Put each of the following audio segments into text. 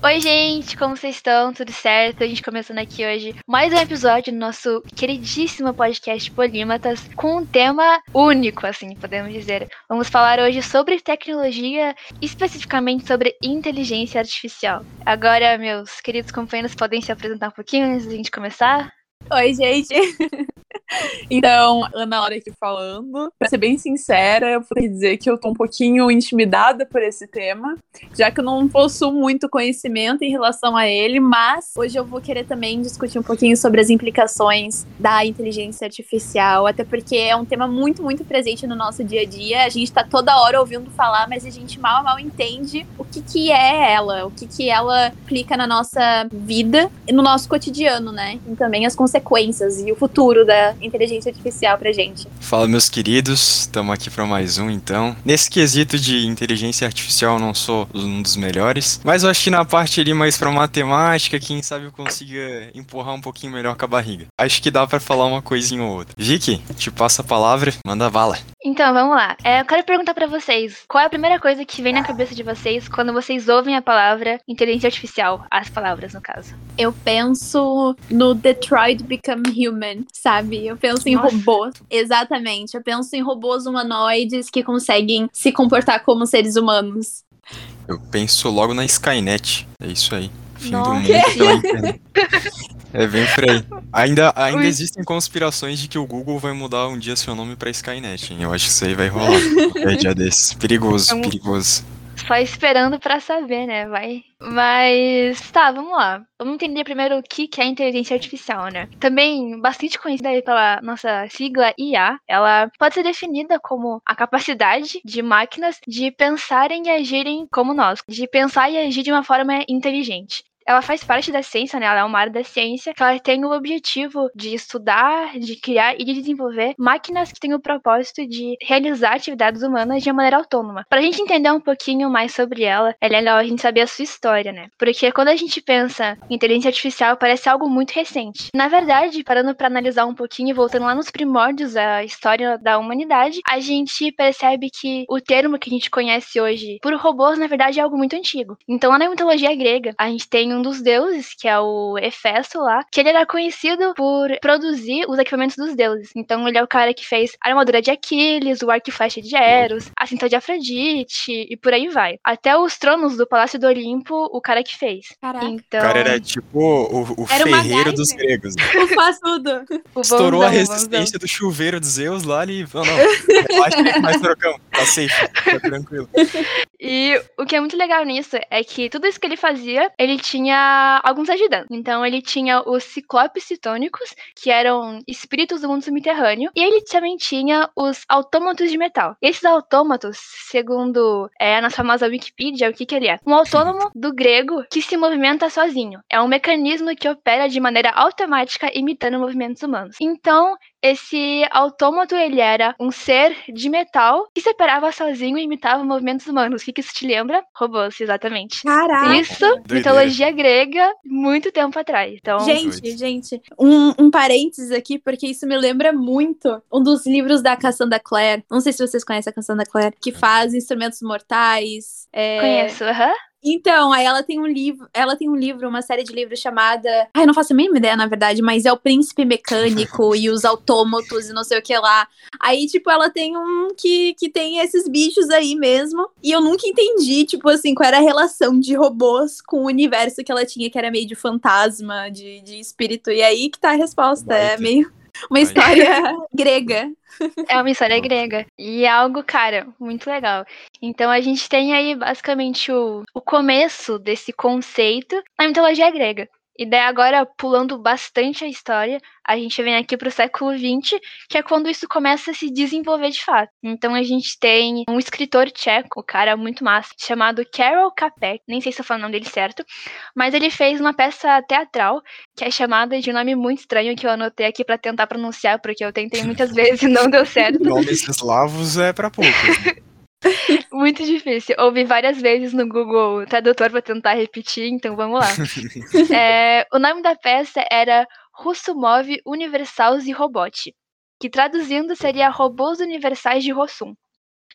Oi, gente, como vocês estão? Tudo certo? A gente começando aqui hoje mais um episódio do nosso queridíssimo podcast Polímatas com um tema único, assim, podemos dizer. Vamos falar hoje sobre tecnologia, especificamente sobre inteligência artificial. Agora, meus queridos companheiros, podem se apresentar um pouquinho antes da gente começar? Oi, gente. Então, Ana Laura aqui falando. Pra ser bem sincera, eu vou dizer que eu tô um pouquinho intimidada por esse tema, já que eu não possuo muito conhecimento em relação a ele, mas hoje eu vou querer também discutir um pouquinho sobre as implicações da inteligência artificial, até porque é um tema muito, muito presente no nosso dia a dia. A gente tá toda hora ouvindo falar, mas a gente mal mal entende o que que é ela, o que que ela implica na nossa vida e no nosso cotidiano, né? E também as consequências e o futuro da inteligência artificial pra gente. Fala, meus queridos, estamos aqui para mais um então. Nesse quesito de inteligência artificial, eu não sou um dos melhores, mas eu acho que na parte ali mais para matemática, quem sabe eu consiga empurrar um pouquinho melhor com a barriga. Acho que dá para falar uma coisinha ou outra. Vicky, te passo a palavra, manda bala. Então, vamos lá. É, eu quero perguntar para vocês, qual é a primeira coisa que vem na cabeça de vocês quando vocês ouvem a palavra inteligência artificial? As palavras, no caso. Eu penso no Detroit Become Human, sabe? Eu penso em Nossa. robôs. Exatamente. Eu penso em robôs humanoides que conseguem se comportar como seres humanos. Eu penso logo na Skynet. É isso aí. Fim Nossa. do mundo. É bem por aí. Ainda, ainda Ui. existem conspirações de que o Google vai mudar um dia seu nome pra Skynet, hein? Eu acho que isso aí vai rolar. É dia desses. Perigoso, Vamos- perigoso. Só esperando pra saber, né? Vai. Mas tá, vamos lá. Vamos entender primeiro o que que é inteligência artificial, né? Também bastante conhecida aí pela nossa sigla IA, ela pode ser definida como a capacidade de máquinas de pensarem e agirem como nós, de pensar e agir de uma forma inteligente. Ela faz parte da ciência, né? Ela é uma área da ciência que ela tem o objetivo de estudar, de criar e de desenvolver máquinas que têm o propósito de realizar atividades humanas de maneira autônoma. Pra gente entender um pouquinho mais sobre ela, é legal a gente saber a sua história, né? Porque quando a gente pensa em inteligência artificial, parece algo muito recente. Na verdade, parando pra analisar um pouquinho e voltando lá nos primórdios da história da humanidade, a gente percebe que o termo que a gente conhece hoje por robôs, na verdade, é algo muito antigo. Então, lá na mitologia grega, a gente tem um dos deuses, que é o Hefesto lá, que ele era conhecido por produzir os equipamentos dos deuses. Então, ele é o cara que fez a armadura de Aquiles, o arco e flecha de Eros, a cinta de Afrodite e por aí vai. Até os tronos do Palácio do Olimpo, o cara que fez. Caraca. Então, O cara era tipo o, o Era ferreiro dos gregos. O Estourou a resistência do chuveiro dos Zeus lá e. Não, não. Relaxa nós trocamos. Tá safe. Tá tranquilo. E o que é muito legal nisso é que tudo isso que ele fazia, ele tinha alguns ajudantes. Então ele tinha os ciclopes citônicos, que eram espíritos do mundo subterrâneo, e ele também tinha os autômatos de metal. E esses autômatos, segundo é, a nossa famosa Wikipedia, o que, que ele é? Um autônomo do grego que se movimenta sozinho. É um mecanismo que opera de maneira automática imitando movimentos humanos. Então, esse autômato, ele era um ser de metal que se operava sozinho e imitava movimentos humanos. O que, que isso te lembra? Robôs, exatamente. Caraca. Isso, Doideira. mitologia grega, muito tempo atrás. Então, Gente, gente, um, um parênteses aqui, porque isso me lembra muito um dos livros da Cassandra Clare. Não sei se vocês conhecem a Cassandra Clare, que faz instrumentos mortais. é, conheço, aham. Então, aí ela tem um livro, ela tem um livro, uma série de livros chamada. Ai, eu não faço a mínima ideia, na verdade, mas é o Príncipe Mecânico e os autômatos e não sei o que lá. Aí, tipo, ela tem um que, que tem esses bichos aí mesmo. E eu nunca entendi, tipo assim, qual era a relação de robôs com o universo que ela tinha, que era meio de fantasma, de, de espírito. E aí que tá a resposta. É Baita. meio uma história grega. É uma história grega. E é algo, cara, muito legal. Então a gente tem aí basicamente o, o começo desse conceito na mitologia grega. E daí agora, pulando bastante a história, a gente vem aqui pro século XX, que é quando isso começa a se desenvolver de fato. Então a gente tem um escritor tcheco, o cara muito massa, chamado Karol Capek, nem sei se eu falo o nome dele certo, mas ele fez uma peça teatral que é chamada de um nome muito estranho que eu anotei aqui pra tentar pronunciar, porque eu tentei muitas vezes e não deu certo. Nomes eslavos é pra poucos. né? Muito difícil. Ouvi várias vezes no Google Tradutor pra tentar repetir, então vamos lá. É, o nome da peça era Russumov Universals e Robot, que traduzindo seria Robôs Universais de Rossum.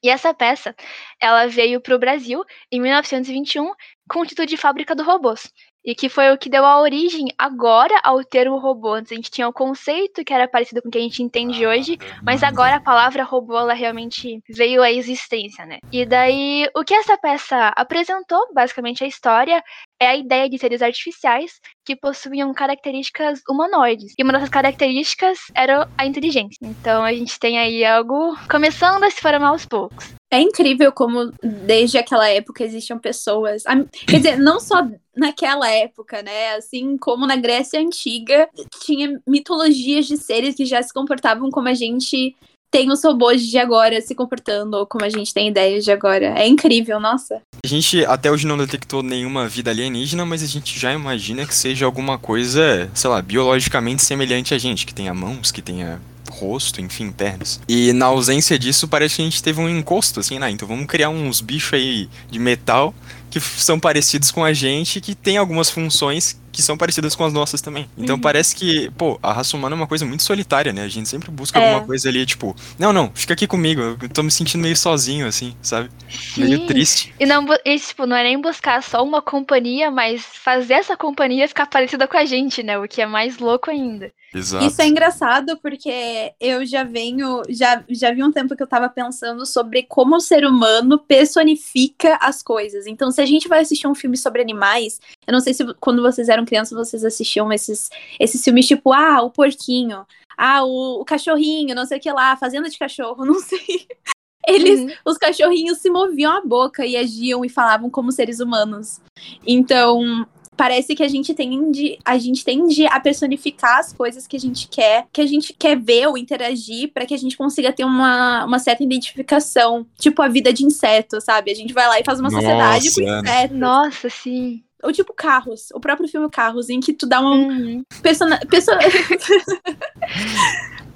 E essa peça, ela veio para o Brasil em 1921 com o título de Fábrica do Robôs. E que foi o que deu a origem agora ao termo robô. Antes a gente tinha o conceito que era parecido com o que a gente entende hoje, mas agora a palavra robô ela realmente veio à existência, né? E daí, o que essa peça apresentou, basicamente a história, é a ideia de seres artificiais que possuíam características humanoides. E uma dessas características era a inteligência. Então a gente tem aí algo começando a se formar aos poucos. É incrível como desde aquela época existiam pessoas. Quer dizer, não só naquela época, né? Assim como na Grécia Antiga, tinha mitologias de seres que já se comportavam como a gente tem os robôs de agora se comportando, ou como a gente tem ideias de agora. É incrível, nossa. A gente até hoje não detectou nenhuma vida alienígena, mas a gente já imagina que seja alguma coisa, sei lá, biologicamente semelhante a gente, que tenha mãos, que tenha rosto, enfim, pernas. E na ausência disso, parece que a gente teve um encosto, assim, né? Então vamos criar uns bichos aí de metal que são parecidos com a gente, que tem algumas funções que são parecidas com as nossas também. Então uhum. parece que, pô, a raça humana é uma coisa muito solitária, né? A gente sempre busca é. alguma coisa ali, tipo, não, não, fica aqui comigo, eu tô me sentindo meio sozinho, assim, sabe? Sim. Meio triste. E não, e, tipo, não é nem buscar só uma companhia, mas fazer essa companhia ficar parecida com a gente, né? O que é mais louco ainda. Exato. Isso é engraçado porque eu já venho, já, já vi um tempo que eu tava pensando sobre como o ser humano personifica as coisas. Então, se a gente vai assistir um filme sobre animais, eu não sei se quando vocês eram crianças vocês assistiam esses, esses filmes tipo, ah, o porquinho, ah, o, o cachorrinho, não sei o que lá, fazenda de cachorro, não sei. Eles, uhum. os cachorrinhos se moviam a boca e agiam e falavam como seres humanos. Então, parece que a gente tende, a gente tende a personificar as coisas que a gente quer, que a gente quer ver ou interagir para que a gente consiga ter uma, uma certa identificação, tipo a vida de inseto, sabe? A gente vai lá e faz uma Nossa. sociedade com insetos. Nossa, sim. Ou tipo Carros, o próprio filme Carros, em que tu dá uma uhum. persona... Perso...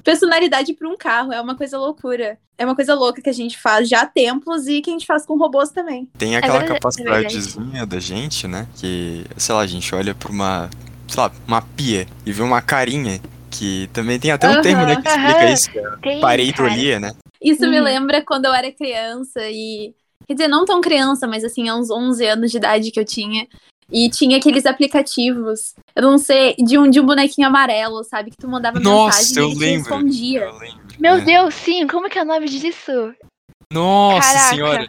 personalidade para um carro. É uma coisa loucura. É uma coisa louca que a gente faz já há tempos e que a gente faz com robôs também. Tem é aquela é capacidadezinha da gente, né? Que, sei lá, a gente olha pra uma, sei lá, uma pia e vê uma carinha. Que também tem até um uhum, termo, né, que explica uhum. isso, que é pareidolia, né? Isso me lembra quando eu era criança e Quer dizer, não tão criança, mas assim, há uns 11 anos de idade que eu tinha. E tinha aqueles aplicativos, eu não sei, de um, de um bonequinho amarelo, sabe? Que tu mandava Nossa, mensagem eu e ele lembro, respondia. Eu lembro, Meu é. Deus, sim, como que é o nome disso? Nossa Caraca. senhora.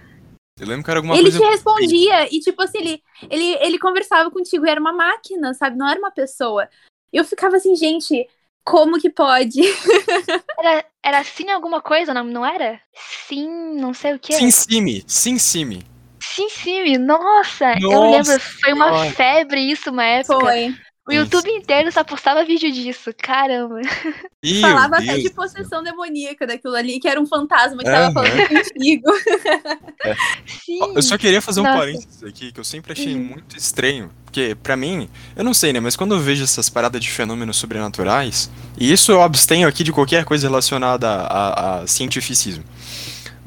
Eu lembro que era alguma ele coisa. Ele te respondia e, tipo assim, ele, ele, ele conversava contigo e era uma máquina, sabe? Não era uma pessoa. Eu ficava assim, gente, como que pode? era, era sim alguma coisa, não, não era? Sim, não sei o que. Sim, Simi, sim, Simi. Sim, sim, nossa, nossa, eu lembro, foi uma febre isso uma época. Foi. O YouTube inteiro só postava vídeo disso, caramba. Meu Falava Deus até de possessão demoníaca daquilo ali, que era um fantasma que tava falando contigo. É. Sim. Eu só queria fazer um Nossa. parênteses aqui, que eu sempre achei uhum. muito estranho. Porque, para mim, eu não sei, né? Mas quando eu vejo essas paradas de fenômenos sobrenaturais, e isso eu abstenho aqui de qualquer coisa relacionada a, a, a cientificismo.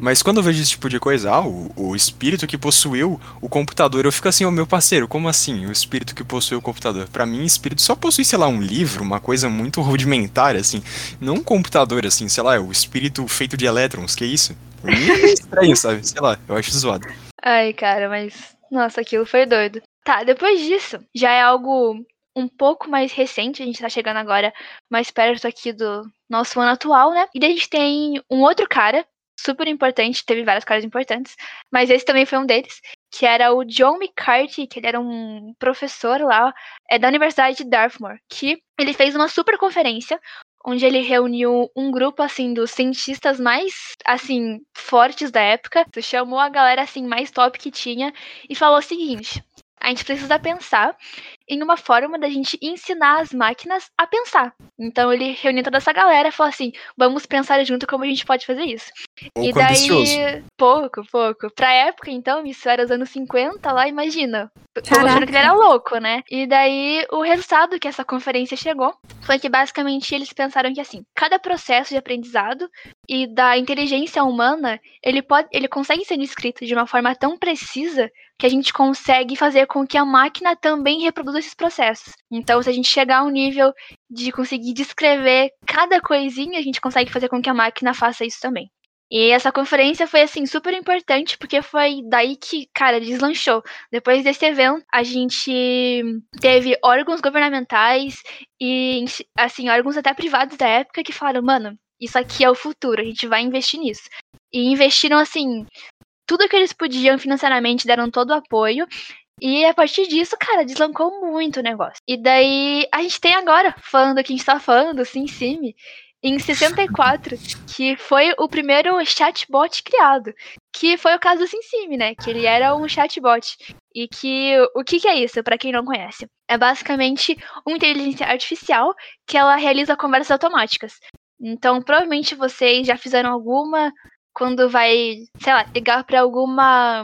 Mas quando eu vejo esse tipo de coisa, ah, o, o espírito que possuiu o computador, eu fico assim, ô oh, meu parceiro, como assim o espírito que possuiu o computador? Para mim, espírito só possui, sei lá, um livro, uma coisa muito rudimentar, assim. Não um computador, assim, sei lá, é o espírito feito de elétrons, que isso? É estranho, sabe? Sei lá, eu acho zoado. Ai, cara, mas. Nossa, aquilo foi doido. Tá, depois disso, já é algo um pouco mais recente, a gente tá chegando agora mais perto aqui do nosso ano atual, né? E daí a gente tem um outro cara super importante, teve vários caras importantes, mas esse também foi um deles, que era o John McCarthy, que ele era um professor lá é, da Universidade de Dartmouth, que ele fez uma super conferência onde ele reuniu um grupo assim dos cientistas mais assim fortes da época, chamou a galera assim mais top que tinha e falou o seguinte: a gente precisa pensar em uma forma da gente ensinar as máquinas a pensar. Então ele reuniu toda essa galera e falou assim: vamos pensar junto como a gente pode fazer isso. Pouco e daí, ambicioso. pouco, pouco. Pra época, então, isso era os anos 50 lá, imagina. Tô achando que ele era louco, né? E daí o resultado que essa conferência chegou foi que basicamente eles pensaram que assim, cada processo de aprendizado e da inteligência humana, ele pode, ele consegue ser descrito de uma forma tão precisa que a gente consegue fazer com que a máquina também reproduza esses processos. Então, se a gente chegar a um nível de conseguir descrever cada coisinha, a gente consegue fazer com que a máquina faça isso também. E essa conferência foi, assim, super importante, porque foi daí que, cara, deslanchou. Depois desse evento, a gente teve órgãos governamentais e, assim, órgãos até privados da época que falaram, mano, isso aqui é o futuro, a gente vai investir nisso. E investiram, assim, tudo que eles podiam financeiramente, deram todo o apoio. E a partir disso, cara, deslancou muito o negócio. E daí a gente tem agora, falando que a gente tá falando, Sim Sim, em 64, que foi o primeiro chatbot criado. Que foi o caso do SimSim, né? Que ele era um chatbot. E que o que, que é isso, para quem não conhece? É basicamente uma inteligência artificial que ela realiza conversas automáticas. Então, provavelmente vocês já fizeram alguma quando vai, sei lá, ligar para alguma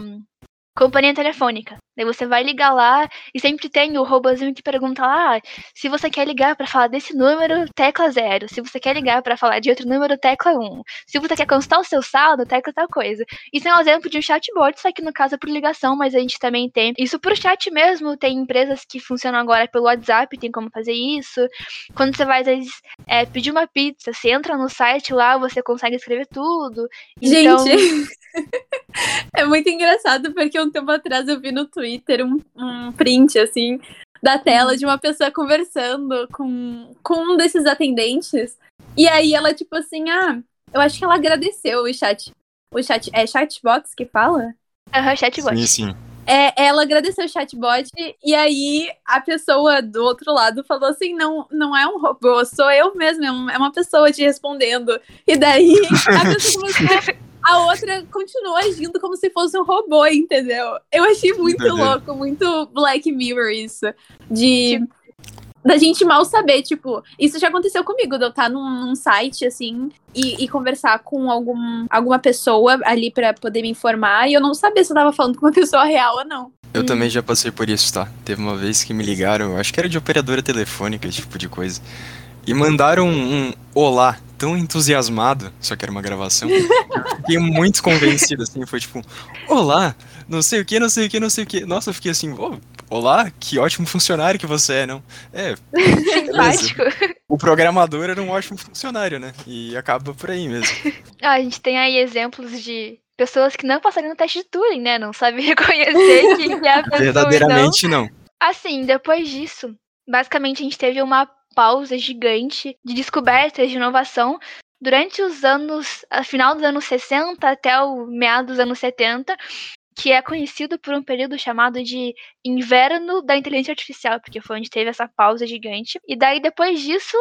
companhia telefônica. Daí você vai ligar lá e sempre tem o robozinho que pergunta lá, ah, se você quer ligar para falar desse número, tecla zero. Se você quer ligar para falar de outro número, tecla 1. Um. Se você quer constar o seu saldo, tecla tal coisa. Isso é um exemplo de um chatbot, só que no caso é por ligação, mas a gente também tem isso por chat mesmo. Tem empresas que funcionam agora pelo WhatsApp, tem como fazer isso. Quando você vai, às vezes, é, pedir uma pizza, você entra no site lá, você consegue escrever tudo. Então... Gente, é muito engraçado porque um tempo atrás eu vi no Twitter Twitter um, um print, assim, da tela de uma pessoa conversando com, com um desses atendentes. E aí ela, tipo assim, ah, eu acho que ela agradeceu o chat. O chat. É chatbox que fala? Aham, uhum, chatbot. Sim, sim. É, ela agradeceu o chatbot e aí a pessoa do outro lado falou assim: não, não é um robô, sou eu mesmo, é, é uma pessoa te respondendo. E daí a pessoa começou a outra continua agindo como se fosse um robô, entendeu? Eu achei muito Entendeu. louco, muito Black Mirror isso. De. Da gente mal saber, tipo, isso já aconteceu comigo, de eu estar num, num site, assim, e, e, conversar com algum, alguma pessoa ali para poder me informar, e eu não sabia se eu tava falando com uma pessoa real ou não. Eu hum. também já passei por isso, tá? Teve uma vez que me ligaram, acho que era de operadora telefônica, esse tipo de coisa, e mandaram um, um olá tão entusiasmado, só que era uma gravação, eu fiquei muito convencido, assim, foi tipo, olá, não sei o que, não sei o que, não sei o que. Nossa, eu fiquei assim, oh, olá, que ótimo funcionário que você é, não? É, simpático. O programador era um ótimo funcionário, né? E acaba por aí mesmo. Ah, a gente tem aí exemplos de pessoas que não passaram no teste de Turing, né? Não sabem reconhecer que é a pessoa. Verdadeiramente não. não. Assim, depois disso, basicamente a gente teve uma pausa gigante de descobertas, de inovação, durante os anos, final dos anos 60 até o meados dos anos 70, que é conhecido por um período chamado de inverno da inteligência artificial, porque foi onde teve essa pausa gigante. E daí depois disso,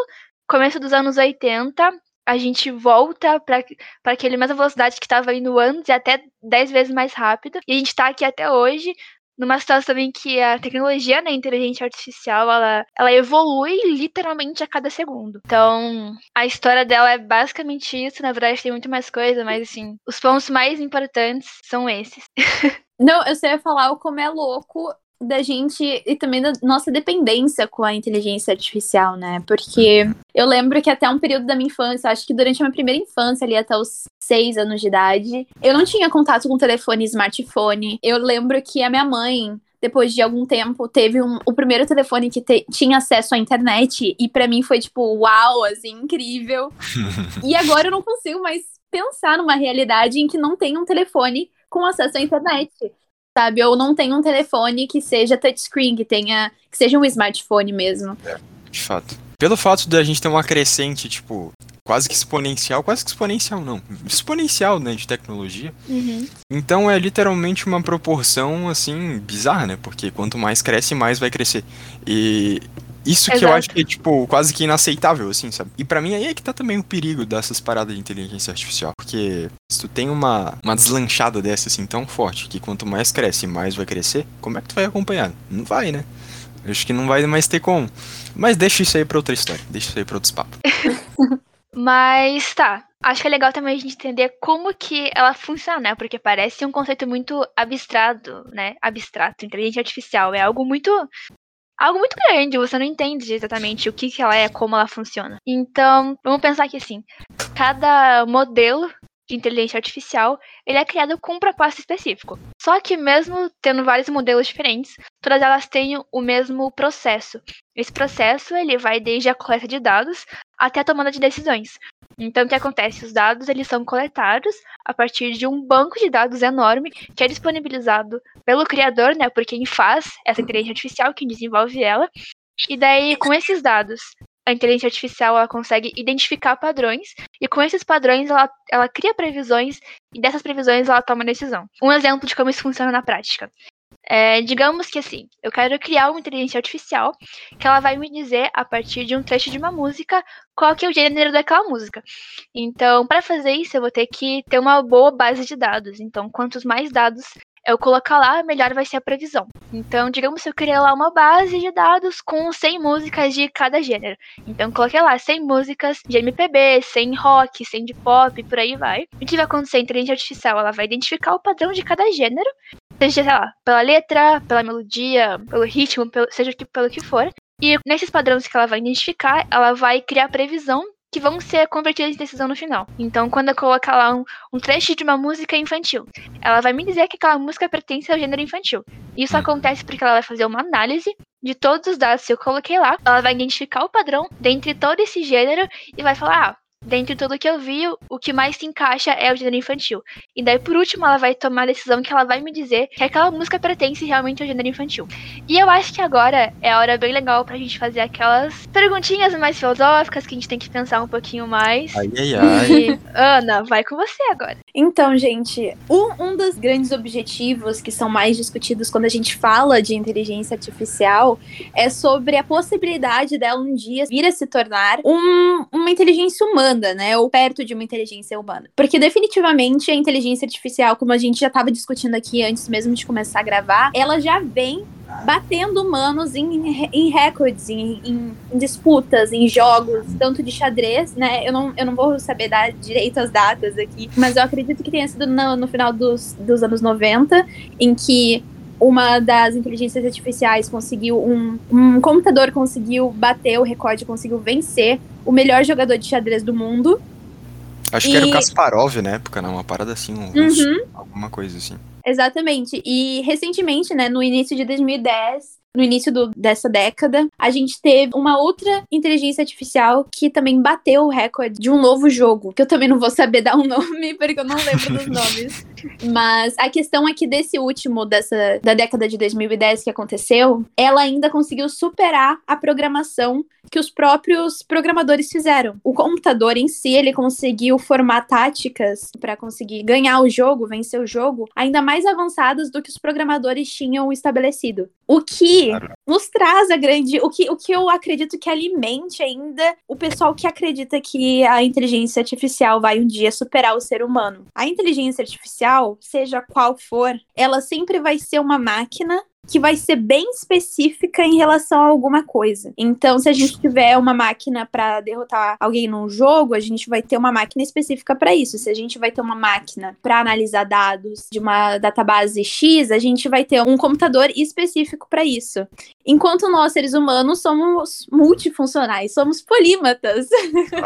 começo dos anos 80, a gente volta para aquele mesma velocidade que estava indo antes e até 10 vezes mais rápido. E a gente está aqui até hoje numa situação também que a tecnologia, né, inteligência artificial, ela, ela evolui literalmente a cada segundo. Então, a história dela é basicamente isso. Na verdade, tem muito mais coisa, mas assim, os pontos mais importantes são esses. Não, eu sei falar o como é louco da gente e também da nossa dependência com a inteligência artificial, né? Porque eu lembro que até um período da minha infância, acho que durante a minha primeira infância, ali até os seis anos de idade, eu não tinha contato com telefone e smartphone. Eu lembro que a minha mãe depois de algum tempo, teve um, o primeiro telefone que te, tinha acesso à internet. E para mim foi tipo, uau, assim, incrível. e agora eu não consigo mais pensar numa realidade em que não tem um telefone com acesso à internet sabe? Ou não tem um telefone que seja touchscreen, que tenha. que seja um smartphone mesmo. É, de fato. Pelo fato de a gente ter uma crescente, tipo, quase que exponencial, quase que exponencial não, exponencial, né, de tecnologia. Uhum. Então é literalmente uma proporção, assim, bizarra, né, porque quanto mais cresce, mais vai crescer. E isso que Exato. eu acho que é, tipo, quase que inaceitável, assim, sabe? E para mim aí é que tá também o perigo dessas paradas de inteligência artificial. Porque se tu tem uma, uma deslanchada dessa, assim, tão forte, que quanto mais cresce, mais vai crescer, como é que tu vai acompanhar? Não vai, né? Eu acho que não vai mais ter como. Mas deixa isso aí pra outra história. Deixa isso aí pra outros papos. Mas tá. Acho que é legal também a gente entender como que ela funciona, né? Porque parece um conceito muito abstrato, né? Abstrato. Inteligência artificial é algo muito algo muito grande, você não entende exatamente o que, que ela é, como ela funciona. Então, vamos pensar aqui assim: cada modelo de inteligência artificial, ele é criado com um propósito específico. Só que mesmo tendo vários modelos diferentes, todas elas têm o mesmo processo. Esse processo, ele vai desde a coleta de dados até a tomada de decisões. Então, o que acontece? Os dados eles são coletados a partir de um banco de dados enorme que é disponibilizado pelo criador, né, por quem faz essa inteligência artificial, quem desenvolve ela. E daí, com esses dados, a inteligência artificial ela consegue identificar padrões e com esses padrões ela, ela cria previsões e dessas previsões ela toma decisão. Um exemplo de como isso funciona na prática. É, digamos que assim, eu quero criar uma inteligência artificial que ela vai me dizer a partir de um trecho de uma música qual que é o gênero daquela música. Então, para fazer isso, eu vou ter que ter uma boa base de dados. Então, quantos mais dados eu colocar lá, melhor vai ser a previsão. Então, digamos que eu criei lá uma base de dados com 100 músicas de cada gênero. Então, coloquei lá 100 músicas de MPB, 100 rock, 100 de pop, por aí vai. O que vai acontecer? A inteligência artificial ela vai identificar o padrão de cada gênero seja, sei lá, pela letra, pela melodia, pelo ritmo, pelo, seja pelo que for. E nesses padrões que ela vai identificar, ela vai criar previsão que vão ser convertidas em decisão no final. Então, quando eu colocar lá um, um, trecho de uma música infantil, ela vai me dizer que aquela música pertence ao gênero infantil. Isso acontece porque ela vai fazer uma análise de todos os dados que eu coloquei lá, ela vai identificar o padrão dentre todo esse gênero e vai falar, ah, dentre tudo que eu vi, o que mais se encaixa é o gênero infantil. E daí, por último, ela vai tomar a decisão que ela vai me dizer que aquela música pertence realmente ao gênero infantil. E eu acho que agora é a hora bem legal pra gente fazer aquelas perguntinhas mais filosóficas que a gente tem que pensar um pouquinho mais. Ai, ai, ai. E, Ana, vai com você agora. Então, gente, um, um dos grandes objetivos que são mais discutidos quando a gente fala de inteligência artificial é sobre a possibilidade dela um dia vir a se tornar um, uma inteligência humana humana, né? Ou perto de uma inteligência humana. Porque definitivamente a inteligência artificial, como a gente já estava discutindo aqui antes mesmo de começar a gravar, ela já vem batendo humanos em, em recordes, em, em, em, disputas, em jogos, tanto de xadrez, né? Eu não, eu não vou saber dar direito as datas aqui, mas eu acredito que tenha sido no, no final dos, dos anos 90, em que uma das inteligências artificiais conseguiu um, um computador conseguiu bater o recorde, conseguiu vencer o melhor jogador de xadrez do mundo. Acho e... que era o Kasparov na época, não? Uma parada assim, um uhum. alguma coisa assim. Exatamente. E recentemente, né, no início de 2010, no início do, dessa década, a gente teve uma outra inteligência artificial que também bateu o recorde de um novo jogo, que eu também não vou saber dar um nome, porque eu não lembro dos nomes. Mas a questão é que desse último, dessa da década de 2010 que aconteceu, ela ainda conseguiu superar a programação que os próprios programadores fizeram. O computador em si, ele conseguiu formar táticas para conseguir ganhar o jogo, vencer o jogo, ainda mais avançadas do que os programadores tinham estabelecido. O que nos traz a grande. O que, o que eu acredito que alimente ainda o pessoal que acredita que a inteligência artificial vai um dia superar o ser humano. A inteligência artificial, seja qual for, ela sempre vai ser uma máquina que vai ser bem específica em relação a alguma coisa. Então, se a gente tiver uma máquina para derrotar alguém num jogo, a gente vai ter uma máquina específica para isso. Se a gente vai ter uma máquina para analisar dados de uma database X, a gente vai ter um computador específico para isso. Enquanto nós, seres humanos, somos multifuncionais, somos polímatas.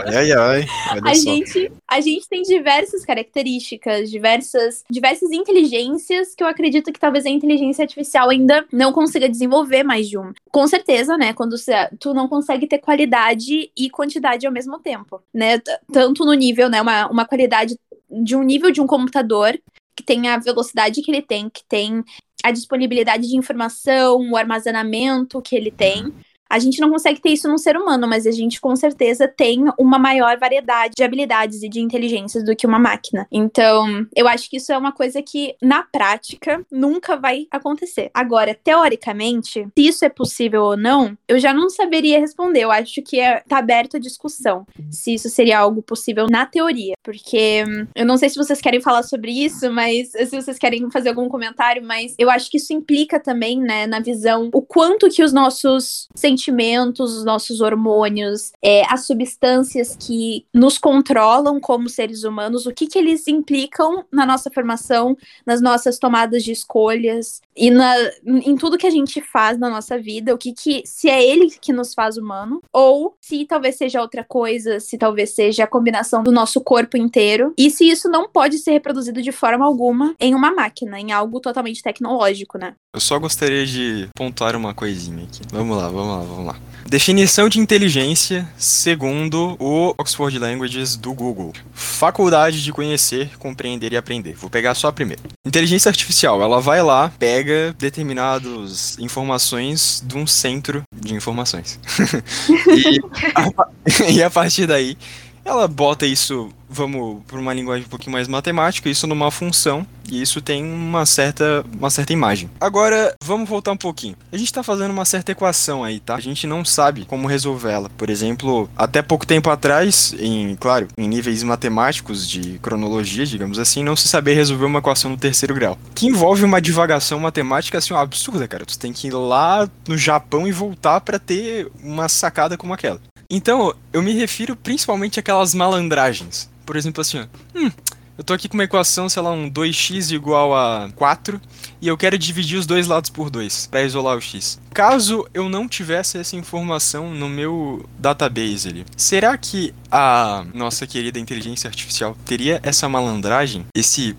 Ai, ai, ai. a, gente, a gente tem diversas características, diversas, diversas inteligências que eu acredito que talvez a inteligência artificial ainda ainda não consiga desenvolver mais de um. Com certeza, né? Quando tu não consegue ter qualidade e quantidade ao mesmo tempo, né? Tanto no nível, né? Uma, uma qualidade de um nível de um computador que tem a velocidade que ele tem, que tem a disponibilidade de informação, o armazenamento que ele tem. A gente não consegue ter isso num ser humano, mas a gente com certeza tem uma maior variedade de habilidades e de inteligências do que uma máquina. Então, eu acho que isso é uma coisa que, na prática, nunca vai acontecer. Agora, teoricamente, se isso é possível ou não, eu já não saberia responder. Eu acho que é, tá aberto a discussão se isso seria algo possível na teoria. Porque eu não sei se vocês querem falar sobre isso, mas se vocês querem fazer algum comentário, mas eu acho que isso implica também, né, na visão, o quanto que os nossos sentimentos sentimentos, os nossos hormônios, é, as substâncias que nos controlam como seres humanos, o que, que eles implicam na nossa formação, nas nossas tomadas de escolhas e na, em tudo que a gente faz na nossa vida, o que que se é ele que nos faz humano ou se talvez seja outra coisa, se talvez seja a combinação do nosso corpo inteiro e se isso não pode ser reproduzido de forma alguma em uma máquina, em algo totalmente tecnológico, né? Eu só gostaria de pontuar uma coisinha aqui. Vamos lá, vamos lá vamos lá. Definição de inteligência segundo o Oxford Languages do Google. Faculdade de conhecer, compreender e aprender. Vou pegar só a primeira. Inteligência artificial, ela vai lá, pega determinadas informações de um centro de informações. e, a, e a partir daí, ela bota isso vamos para uma linguagem um pouquinho mais matemática, isso numa função, e isso tem uma certa, uma certa imagem. Agora, vamos voltar um pouquinho. A gente está fazendo uma certa equação aí, tá? A gente não sabe como resolvê-la. Por exemplo, até pouco tempo atrás, em, claro, em níveis matemáticos de cronologia, digamos assim, não se saber resolver uma equação no terceiro grau. Que envolve uma divagação matemática assim, absurda, cara. Tu tem que ir lá no Japão e voltar para ter uma sacada como aquela. Então, eu me refiro principalmente àquelas malandragens por exemplo, assim, hum, eu tô aqui com uma equação, sei lá, um 2x igual a 4, e eu quero dividir os dois lados por 2 para isolar o x. Caso eu não tivesse essa informação no meu database ali, será que a nossa querida inteligência artificial teria essa malandragem, esse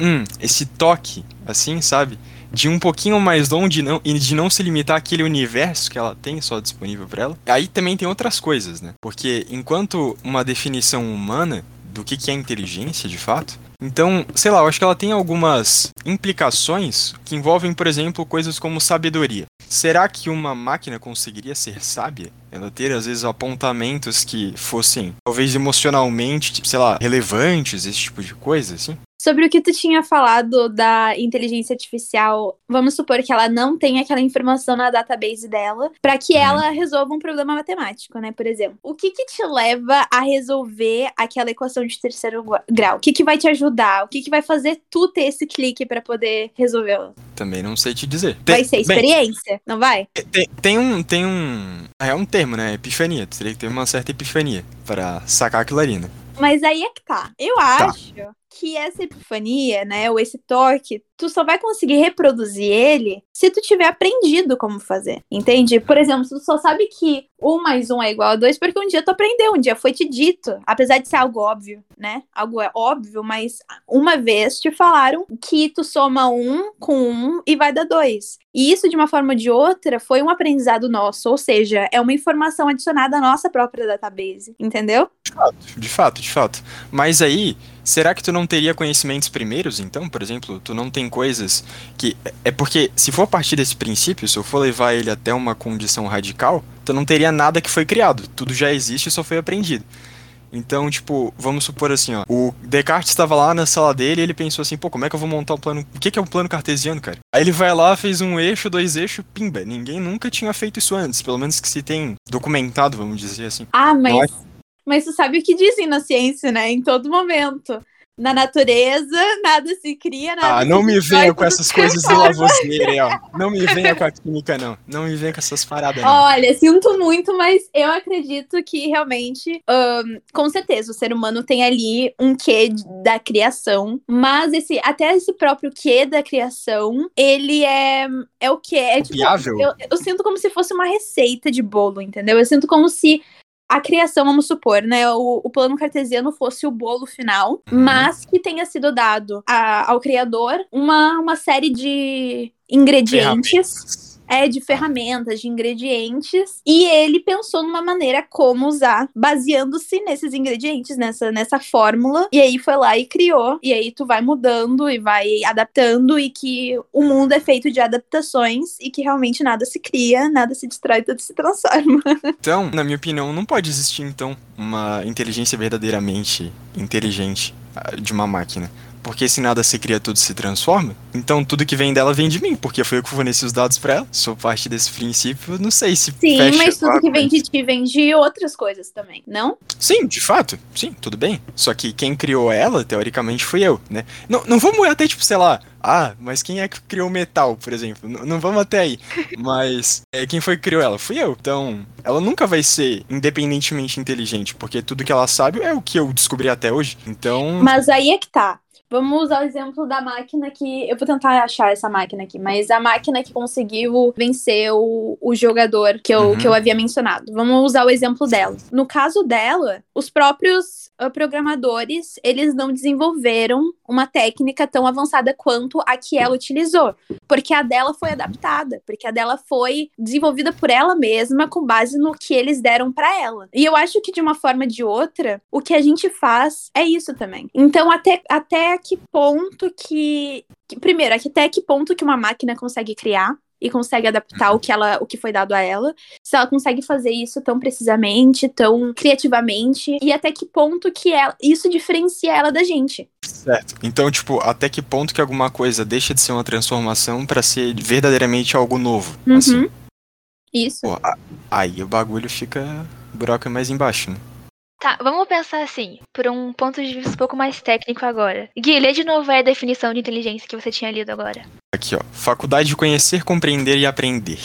hum, esse toque, assim, sabe? De um pouquinho mais longe não, e de não se limitar àquele universo que ela tem só disponível para ela. Aí também tem outras coisas, né? Porque enquanto uma definição humana do que, que é inteligência de fato. Então, sei lá, eu acho que ela tem algumas implicações que envolvem, por exemplo, coisas como sabedoria. Será que uma máquina conseguiria ser sábia? Ela ter, às vezes, apontamentos que fossem, talvez emocionalmente, sei lá, relevantes, esse tipo de coisa, assim? Sobre o que tu tinha falado da inteligência artificial, vamos supor que ela não tem aquela informação na database dela para que uhum. ela resolva um problema matemático, né? Por exemplo, o que que te leva a resolver aquela equação de terceiro grau? O que que vai te ajudar? O que que vai fazer tu ter esse clique para poder resolvê-la? Também não sei te dizer. Tem, vai ser experiência, bem, não vai? Tem, tem um tem um é um termo, né? Epifania. Tu teria que ter uma certa epifania para sacar aquilo ali, né? Mas aí é que tá. Eu tá. Que essa epifania, né, ou esse toque, tu só vai conseguir reproduzir ele se tu tiver aprendido como fazer, entende? Por exemplo, tu só sabe que um mais um é igual a dois porque um dia tu aprendeu, um dia foi te dito, apesar de ser algo óbvio, né? Algo é óbvio, mas uma vez te falaram que tu soma um com um e vai dar dois. E isso, de uma forma ou de outra, foi um aprendizado nosso, ou seja, é uma informação adicionada à nossa própria database, entendeu? De fato, de fato, de fato. Mas aí, será que tu não teria conhecimentos primeiros, então? Por exemplo, tu não tem coisas que. É porque, se for a partir desse princípio, se eu for levar ele até uma condição radical, tu não teria nada que foi criado. Tudo já existe e só foi aprendido. Então, tipo, vamos supor assim, ó. O Descartes estava lá na sala dele e ele pensou assim, pô, como é que eu vou montar um plano. O que, que é um plano cartesiano, cara? Aí ele vai lá, fez um eixo, dois eixos, pimba. Ninguém nunca tinha feito isso antes. Pelo menos que se tem documentado, vamos dizer assim. Ah, mas. Mas tu sabe o que dizem na ciência, né? Em todo momento na natureza, nada se cria, nada Ah, não me venha com essas coisas de Lavoisier, ó. Não me venha com a química, não. Não me venha com essas paradas, não. Olha, sinto muito, mas eu acredito que realmente, um, com certeza, o ser humano tem ali um quê da criação, mas esse, até esse próprio quê da criação, ele é, é o quê? É tipo, eu, eu sinto como se fosse uma receita de bolo, entendeu? Eu sinto como se a criação, vamos supor, né, o, o, plano cartesiano fosse o bolo final, uhum. mas que tenha sido dado a, ao criador uma, uma série de ingredientes é de ferramentas, de ingredientes, e ele pensou numa maneira como usar, baseando-se nesses ingredientes, nessa, nessa fórmula, e aí foi lá e criou, e aí tu vai mudando e vai adaptando, e que o mundo é feito de adaptações, e que realmente nada se cria, nada se destrói, tudo se transforma. Então, na minha opinião, não pode existir, então, uma inteligência verdadeiramente inteligente ah, de uma máquina. Porque se nada se cria, tudo se transforma. Então tudo que vem dela vem de mim, porque foi eu que forneci os dados para ela. Sou parte desse princípio, não sei se. Sim, mas tudo que vem de ti vem de outras coisas também, não? Sim, de fato. Sim, tudo bem. Só que quem criou ela, teoricamente, fui eu, né? Não, não vamos até, tipo, sei lá. Ah, mas quem é que criou o metal, por exemplo? N não vamos até aí. Mas é, quem foi que criou ela? Fui eu. Então, ela nunca vai ser independentemente inteligente, porque tudo que ela sabe é o que eu descobri até hoje. Então. Mas aí é que tá. Vamos usar o exemplo da máquina que. Eu vou tentar achar essa máquina aqui, mas a máquina que conseguiu vencer o, o jogador que eu, uhum. que eu havia mencionado. Vamos usar o exemplo dela. No caso dela, os próprios programadores, eles não desenvolveram uma técnica tão avançada quanto a que ela utilizou, porque a dela foi adaptada, porque a dela foi desenvolvida por ela mesma com base no que eles deram para ela. E eu acho que de uma forma ou de outra, o que a gente faz é isso também. Então, até, até que ponto que primeiro, até que ponto que uma máquina consegue criar e consegue adaptar o que ela, o que foi dado a ela. Se ela consegue fazer isso tão precisamente, tão criativamente e até que ponto que ela, isso diferencia ela da gente. Certo. Então, tipo, até que ponto que alguma coisa deixa de ser uma transformação para ser verdadeiramente algo novo. Uhum. Assim. Isso. Pô, aí o bagulho fica buraco mais embaixo, né? Tá, vamos pensar assim, por um ponto de vista um pouco mais técnico agora. Gui, lê de novo a definição de inteligência que você tinha lido agora. Aqui, ó. Faculdade de conhecer, compreender e aprender.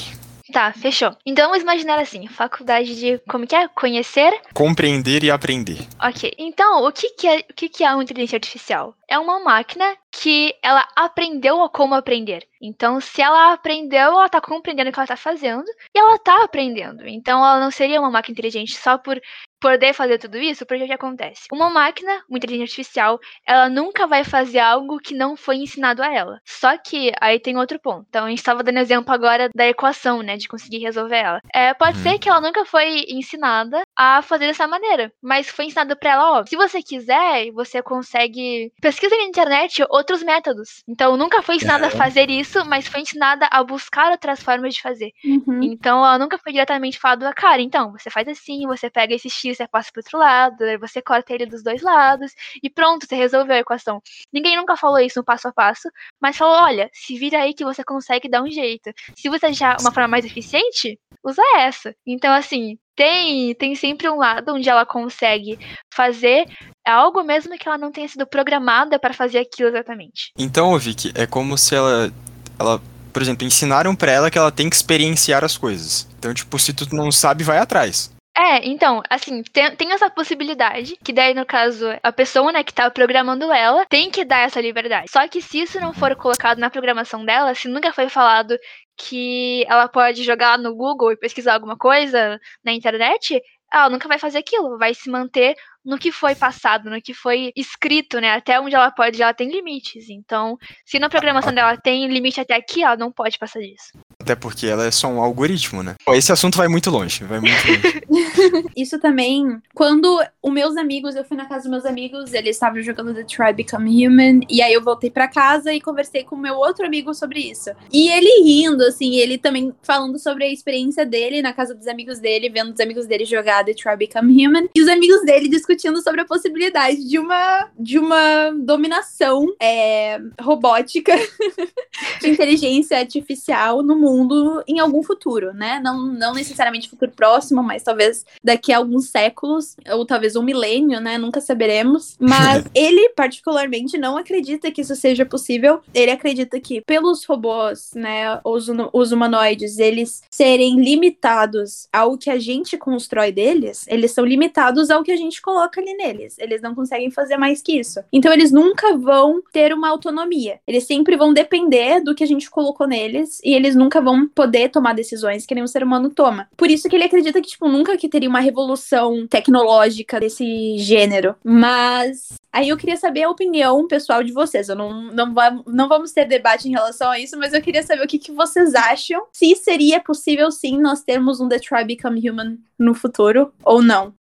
Tá, fechou. Então vamos imaginar assim, faculdade de como que é? Conhecer? Compreender e aprender. Ok. Então, o que, que é o que, que é uma inteligência artificial? É uma máquina que ela aprendeu a como aprender. Então, se ela aprendeu, ela tá compreendendo o que ela tá fazendo e ela tá aprendendo. Então, ela não seria uma máquina inteligente só por poder fazer tudo isso, porque o que acontece? Uma máquina, uma inteligência artificial, ela nunca vai fazer algo que não foi ensinado a ela. Só que aí tem outro ponto. Então a gente estava dando exemplo agora da equação, né, de conseguir resolver ela. É, pode uhum. ser que ela nunca foi ensinada a fazer dessa maneira, mas foi ensinado para ela, ó, se você quiser, você consegue pesquisa na internet outros métodos. Então nunca foi ensinada é. a fazer isso, mas foi ensinada a buscar outras formas de fazer. Uhum. Então ela nunca foi diretamente falado, cara, então você faz assim, você pega esse x você passa pro outro lado, aí você corta ele dos dois lados e pronto, você resolveu a equação. Ninguém nunca falou isso no passo a passo, mas falou: olha, se vira aí que você consegue dar um jeito. Se você achar uma forma mais eficiente, usa essa. Então, assim, tem, tem sempre um lado onde ela consegue fazer algo mesmo que ela não tenha sido programada para fazer aquilo exatamente. Então, Vicky, é como se ela, ela por exemplo, ensinaram para ela que ela tem que experienciar as coisas. Então, tipo, se tu não sabe, vai atrás. É, então, assim, tem, tem essa possibilidade, que daí, no caso, a pessoa, né, que tá programando ela, tem que dar essa liberdade. Só que se isso não for colocado na programação dela, se nunca foi falado que ela pode jogar no Google e pesquisar alguma coisa na internet, ela nunca vai fazer aquilo, vai se manter no que foi passado, no que foi escrito, né? Até onde ela pode, ela tem limites. Então, se na programação dela tem limite até aqui, ela não pode passar disso. Até porque ela é só um algoritmo, né? Esse assunto vai muito longe, vai muito longe. Isso também, quando os meus amigos, eu fui na casa dos meus amigos, eles estavam jogando The Try Become Human, e aí eu voltei para casa e conversei com o meu outro amigo sobre isso. E ele rindo, assim, ele também falando sobre a experiência dele na casa dos amigos dele, vendo os amigos dele jogar The Try Become Human, e os amigos dele discutindo sobre a possibilidade de uma, de uma dominação é, robótica de inteligência artificial no mundo em algum futuro, né? Não, não necessariamente futuro próximo, mas talvez daqui a alguns séculos, ou talvez um milênio, né? Nunca saberemos. Mas ele, particularmente, não acredita que isso seja possível. Ele acredita que, pelos robôs, né, os, os humanoides, eles serem limitados ao que a gente constrói deles, eles são limitados ao que a gente coloca ali neles. Eles não conseguem fazer mais que isso. Então, eles nunca vão ter uma autonomia. Eles sempre vão depender do que a gente colocou neles e eles nunca vão poder tomar decisões que nenhum ser humano toma. Por isso que ele acredita que, tipo, nunca que teria uma revolução tecnológica desse gênero. Mas Aí eu queria saber a opinião pessoal de vocês. Eu não, não, não vamos ter debate em relação a isso, mas eu queria saber o que, que vocês acham. Se seria possível, sim, nós termos um The Try Become Human no futuro ou não.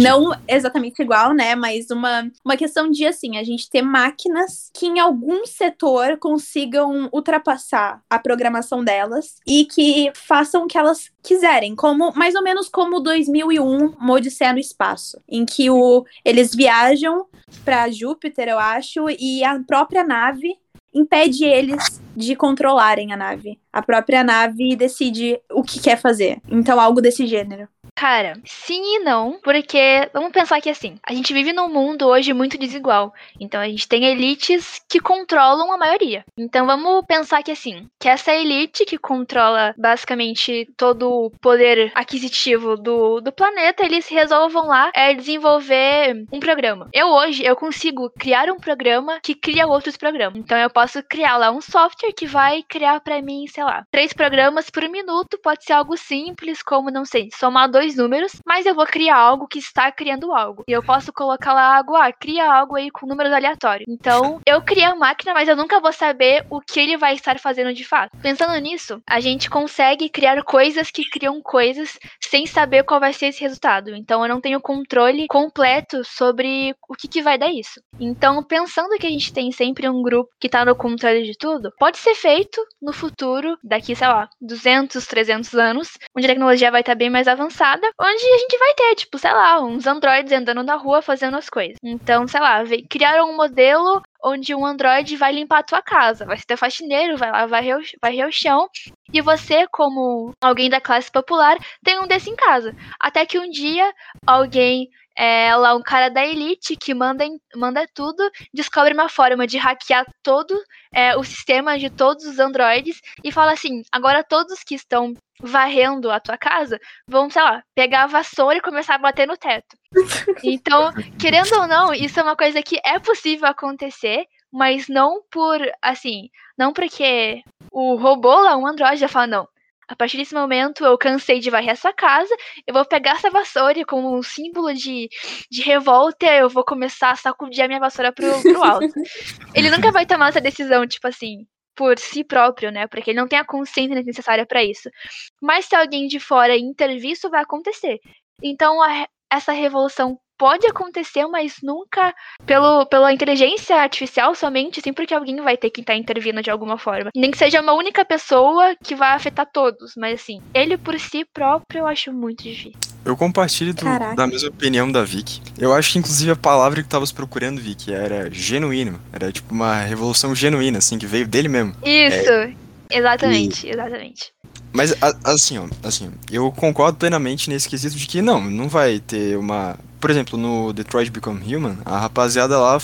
Não exatamente igual, né? Mas uma, uma questão de, assim, a gente ter máquinas que em algum setor consigam ultrapassar a programação delas e que façam o que elas quiserem. Como, mais ou menos como 2001, Uma Odisseia no Espaço. Em que o, eles viajam para Júpiter, eu acho, e a própria nave impede eles de controlarem a nave. A própria nave decide o que quer fazer. Então, algo desse gênero. Cara, sim e não, porque vamos pensar que assim, a gente vive num mundo hoje muito desigual. Então a gente tem elites que controlam a maioria. Então vamos pensar que assim, que essa elite que controla basicamente todo o poder aquisitivo do, do planeta, eles resolvam lá é, desenvolver um programa. Eu hoje eu consigo criar um programa que cria outros programas. Então eu posso criar lá um software que vai criar para mim, sei lá, três programas por minuto. Pode ser algo simples, como não sei, somar dois números, mas eu vou criar algo que está criando algo. E eu posso colocar lá algo, ah, cria algo aí com números aleatórios. Então, eu criei a máquina, mas eu nunca vou saber o que ele vai estar fazendo de fato. Pensando nisso, a gente consegue criar coisas que criam coisas sem saber qual vai ser esse resultado. Então, eu não tenho controle completo sobre o que, que vai dar isso. Então, pensando que a gente tem sempre um grupo que está no controle de tudo, pode ser feito no futuro, daqui, sei lá, 200, 300 anos, onde a tecnologia vai estar tá bem mais avançada, onde a gente vai ter, tipo, sei lá, uns androides andando na rua fazendo as coisas. Então, sei lá, criaram um modelo onde um androide vai limpar a tua casa. Vai ser teu faxineiro, vai lá, vai varrer o chão. E você, como alguém da classe popular, tem um desse em casa. Até que um dia alguém é, lá um cara da elite que manda, manda tudo, descobre uma forma de hackear todo é, o sistema de todos os androides e fala assim: agora todos que estão varrendo a tua casa vão, sei lá, pegar a vassoura e começar a bater no teto. Então, querendo ou não, isso é uma coisa que é possível acontecer, mas não por, assim, não porque o robô lá, um androide, já fala, não, a partir desse momento, eu cansei de varrer essa casa, eu vou pegar essa vassoura como um símbolo de, de revolta, eu vou começar a sacudir a minha vassoura pro, pro alto. ele nunca vai tomar essa decisão, tipo assim, por si próprio, né? Porque ele não tem a consciência necessária para isso. Mas se alguém de fora intervir, isso vai acontecer. Então, a, essa revolução pode acontecer, mas nunca pelo, pela inteligência artificial somente, assim, porque alguém vai ter que estar tá intervindo de alguma forma. Nem que seja uma única pessoa que vai afetar todos, mas assim, ele por si próprio eu acho muito difícil. Eu compartilho do, da mesma opinião da Vicky. Eu acho que, inclusive, a palavra que tu estavas procurando, Vicky, era genuíno. Era tipo uma revolução genuína, assim, que veio dele mesmo. Isso, é... exatamente, e... exatamente. Mas, assim, ó, assim, eu concordo plenamente nesse quesito de que não, não vai ter uma por exemplo, no Detroit Become Human, a rapaziada lá,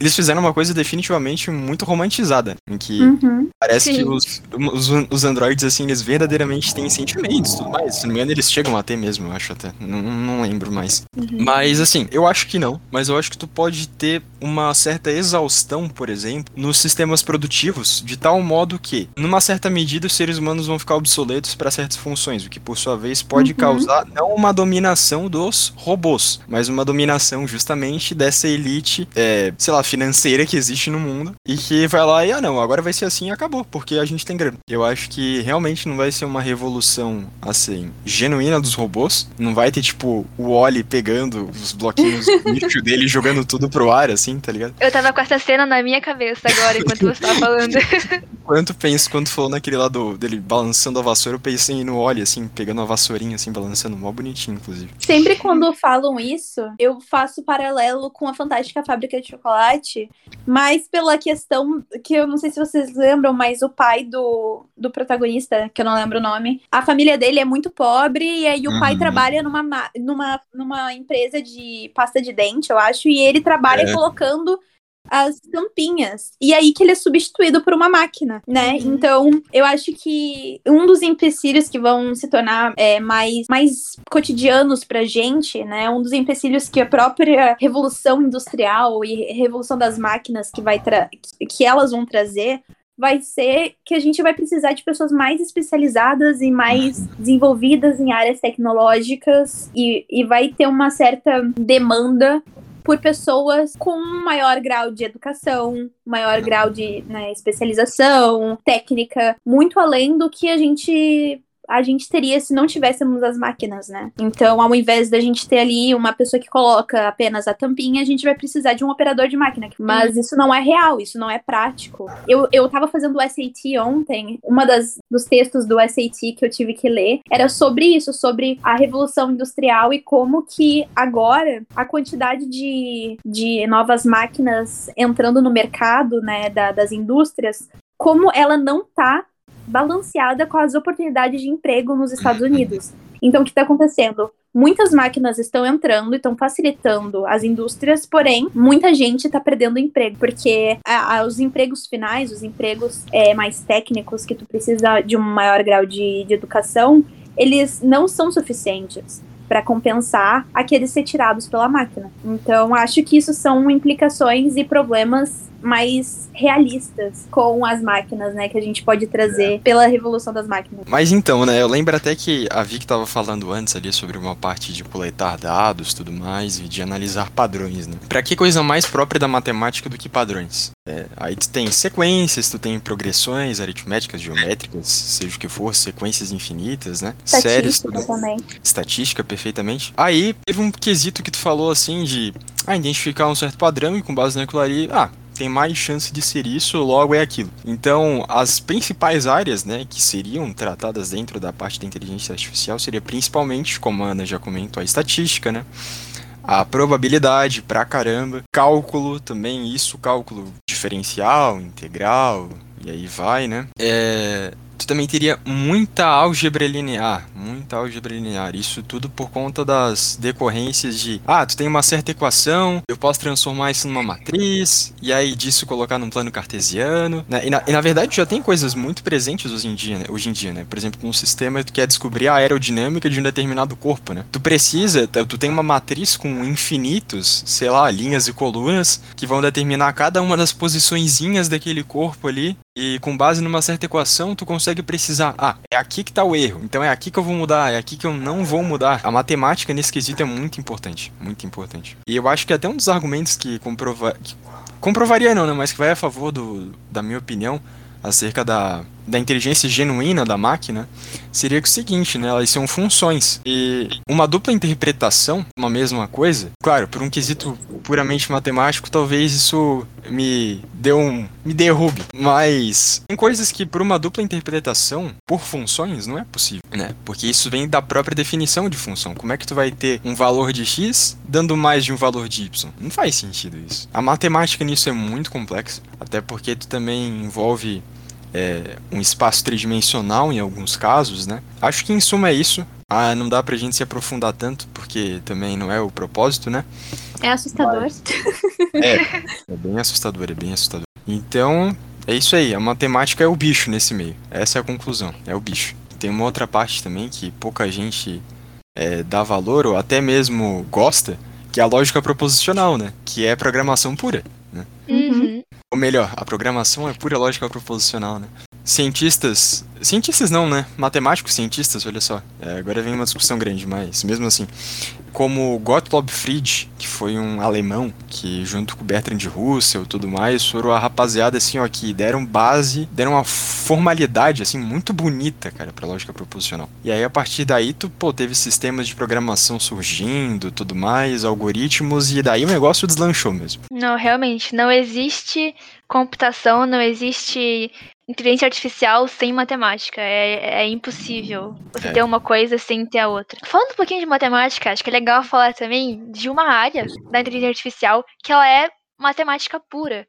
eles fizeram uma coisa definitivamente muito romantizada, em que uhum. parece Sim. que os, os, os, androides, assim, eles verdadeiramente têm sentimentos e tudo mais. Se não me engano, eles chegam a ter mesmo, eu acho até. Não, não lembro mais. Uhum. Mas, assim, eu acho que não, mas eu acho que tu pode ter uma certa exaustão, por exemplo, nos sistemas produtivos, de tal modo que, numa certa medida, os seres humanos vão ficar obsoletos para certas funções, o que, por sua vez, pode uhum. causar não uma dominação dos robôs, mas uma dominação justamente dessa elite, é, sei lá, financeira que existe no mundo e que vai lá e, ah, não, agora vai ser assim e acabou, porque a gente tem grana. Eu acho que realmente não vai ser uma revolução, assim, genuína dos robôs. Não vai ter, tipo, o Oli pegando os bloquinhos do lixo dele e jogando tudo pro ar, assim, tá ligado? Eu tava com essa cena na minha cabeça agora, enquanto você tava falando. Quanto penso quando falou naquele lado dele balançando a vassoura, eu pensei no Oli, assim, pegando uma vassourinha, assim, balançando, mó bonitinho, inclusive. Sempre quando falam isso, isso, eu faço paralelo com a Fantástica Fábrica de Chocolate, mas pela questão que eu não sei se vocês lembram, mas o pai do, do protagonista, que eu não lembro o nome, a família dele é muito pobre e aí o uhum. pai trabalha numa, numa, numa empresa de pasta de dente, eu acho, e ele trabalha é. colocando as tampinhas. E aí que ele é substituído por uma máquina, né? Uhum. Então, eu acho que um dos empecilhos que vão se tornar é, mais, mais cotidianos pra gente, né? Um dos empecilhos que a própria revolução industrial e revolução das máquinas que vai que elas vão trazer vai ser que a gente vai precisar de pessoas mais especializadas e mais desenvolvidas em áreas tecnológicas e, e vai ter uma certa demanda por pessoas com maior grau de educação, maior grau de né, especialização, técnica, muito além do que a gente a gente teria se não tivéssemos as máquinas, né? Então, ao invés da gente ter ali uma pessoa que coloca apenas a tampinha, a gente vai precisar de um operador de máquina. Mas uhum. isso não é real, isso não é prático. Eu, eu tava fazendo o SAT ontem, uma das dos textos do SAT que eu tive que ler era sobre isso, sobre a revolução industrial e como que agora a quantidade de, de novas máquinas entrando no mercado, né, da, das indústrias, como ela não tá balanceada com as oportunidades de emprego nos Estados Unidos. Então, o que está acontecendo? Muitas máquinas estão entrando e estão facilitando as indústrias, porém, muita gente está perdendo emprego, porque a, a, os empregos finais, os empregos é, mais técnicos, que tu precisa de um maior grau de, de educação, eles não são suficientes para compensar aqueles ser tirados pela máquina. Então, acho que isso são implicações e problemas mais realistas com as máquinas, né? Que a gente pode trazer é. pela revolução das máquinas. Mas então, né? Eu lembro até que a Vic estava falando antes ali sobre uma parte de coletar dados tudo mais e de analisar padrões, né? Pra que coisa mais própria da matemática do que padrões? É, aí tu tem sequências, tu tem progressões aritméticas, geométricas, seja o que for, sequências infinitas, né? Estatística Séries, tudo... também. Estatística, perfeitamente. Aí teve um quesito que tu falou assim de ah, identificar um certo padrão e com base naquilo ali, ah, tem mais chance de ser isso, logo é aquilo. Então, as principais áreas, né, que seriam tratadas dentro da parte da inteligência artificial seria principalmente, como a Ana já comentou, a estatística, né? A probabilidade pra caramba, cálculo também, isso, cálculo diferencial, integral, e aí vai, né? É, tu também teria muita álgebra linear, muita álgebra linear. Isso tudo por conta das decorrências de, ah, tu tem uma certa equação, eu posso transformar isso numa matriz, e aí disso colocar num plano cartesiano, né? E na, e na verdade já tem coisas muito presentes hoje em dia, né? Hoje em dia, né? Por exemplo, num sistema tu quer descobrir a aerodinâmica de um determinado corpo, né? Tu precisa, tu tem uma matriz com infinitos, sei lá, linhas e colunas que vão determinar cada uma das posiçõezinhas daquele corpo ali, e com base numa certa equação tu consegue consegue precisar, ah, é aqui que tá o erro, então é aqui que eu vou mudar, é aqui que eu não vou mudar. A matemática nesse quesito é muito importante, muito importante. E eu acho que até um dos argumentos que comprova que comprovaria não, né, mas que vai a favor do, da minha opinião acerca da da inteligência genuína da máquina seria o seguinte, né? Elas são funções. E uma dupla interpretação, uma mesma coisa, claro, por um quesito puramente matemático, talvez isso me dê um. me derrube. Mas tem coisas que por uma dupla interpretação, por funções, não é possível, né? Porque isso vem da própria definição de função. Como é que tu vai ter um valor de x dando mais de um valor de y? Não faz sentido isso. A matemática nisso é muito complexa, até porque tu também envolve é, um espaço tridimensional em alguns casos, né? Acho que em suma é isso. Ah, não dá pra gente se aprofundar tanto, porque também não é o propósito, né? É assustador. Mas, é, é bem assustador, é bem assustador. Então, é isso aí, a matemática é o bicho nesse meio. Essa é a conclusão, é o bicho. Tem uma outra parte também que pouca gente é, dá valor ou até mesmo gosta, que é a lógica proposicional, né? Que é programação pura. Né? Uhum. Ou melhor, a programação é pura lógica proposicional, né? Cientistas. Cientistas não, né? Matemáticos cientistas, olha só. É, agora vem uma discussão grande, mas mesmo assim. Como Gottlob Fried, que foi um alemão, que junto com Bertrand Russell e tudo mais, foram a rapaziada assim, ó, que deram base, deram uma formalidade, assim, muito bonita, cara, pra lógica proposicional. E aí, a partir daí, tu, pô, teve sistemas de programação surgindo, tudo mais, algoritmos, e daí o negócio deslanchou mesmo. Não, realmente, não existe computação, não existe inteligência artificial sem matemática. É, é impossível você é. ter uma coisa sem ter a outra. Falando um pouquinho de matemática, acho que é legal falar também de uma área da inteligência artificial que ela é matemática pura.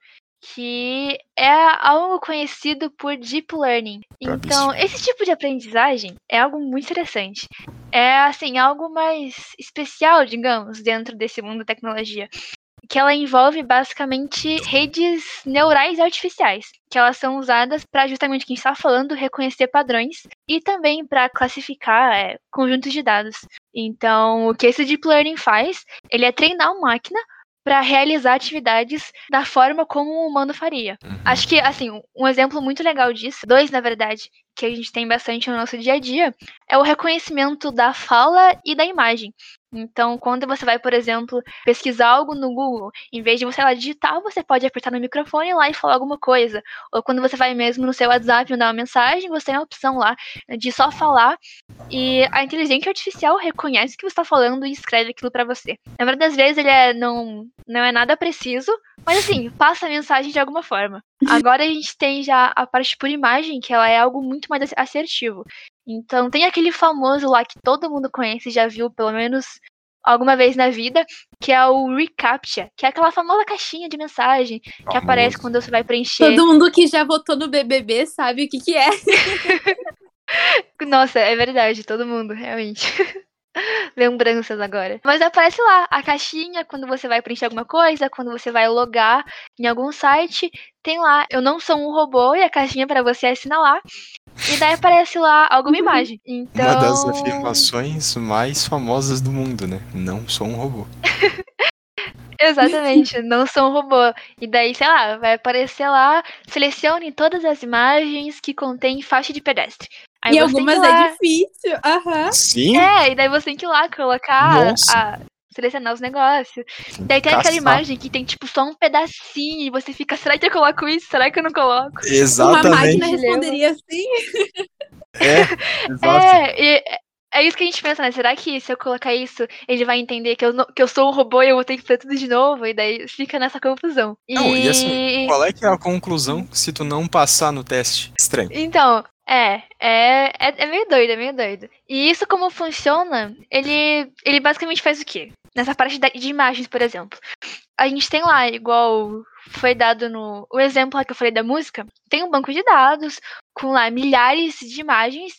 Que é algo conhecido por deep learning. Então, esse tipo de aprendizagem é algo muito interessante. É assim, algo mais especial, digamos, dentro desse mundo da tecnologia que ela envolve basicamente redes neurais artificiais, que elas são usadas para justamente quem está falando reconhecer padrões e também para classificar é, conjuntos de dados. Então, o que esse deep learning faz, ele é treinar uma máquina para realizar atividades da forma como um humano faria. Uhum. Acho que, assim, um exemplo muito legal disso, dois na verdade, que a gente tem bastante no nosso dia a dia, é o reconhecimento da fala e da imagem. Então, quando você vai, por exemplo, pesquisar algo no Google, em vez de você lá digitar, você pode apertar no microfone lá e falar alguma coisa. Ou quando você vai mesmo no seu WhatsApp mandar uma mensagem, você tem a opção lá de só falar e a inteligência artificial reconhece que você está falando e escreve aquilo para você. Na verdade, às vezes ele é, não, não é nada preciso, mas assim, passa a mensagem de alguma forma. Agora a gente tem já a parte por imagem, que ela é algo muito mais assertivo. Então tem aquele famoso lá que todo mundo conhece, já viu pelo menos alguma vez na vida, que é o reCAPTCHA, que é aquela famosa caixinha de mensagem que aparece quando você vai preencher. Todo mundo que já votou no BBB sabe o que que é. Nossa, é verdade, todo mundo, realmente. Lembranças agora. Mas aparece lá a caixinha quando você vai preencher alguma coisa, quando você vai logar em algum site, tem lá, eu não sou um robô e a caixinha para você assinalar. E daí aparece lá alguma uhum. imagem. Então... Uma das afirmações mais famosas do mundo, né? Não sou um robô. Exatamente, não sou um robô. E daí, sei lá, vai aparecer lá, selecione todas as imagens que contêm faixa de pedestre. Aí e algumas é difícil. Aham. Sim? É, e daí você tem que ir lá colocar, Nossa. a, selecionar os negócios. Daí tem aquela Caçar. imagem que tem, tipo, só um pedacinho e você fica, será que eu coloco isso? Será que eu não coloco? Uma Exatamente. máquina responderia assim. É, exato. É, e é isso que a gente pensa, né? Será que se eu colocar isso, ele vai entender que eu, não- que eu sou um robô e eu vou ter que fazer tudo de novo? E daí fica nessa confusão. Não, e assim, Qual é que é a conclusão se tu não passar no teste? Estranho. Então, é, é, é, é meio doido, é meio doido. E isso como funciona, ele, ele basicamente faz o quê? Nessa parte de imagens, por exemplo. A gente tem lá, igual foi dado no o exemplo lá que eu falei da música, tem um banco de dados com lá milhares de imagens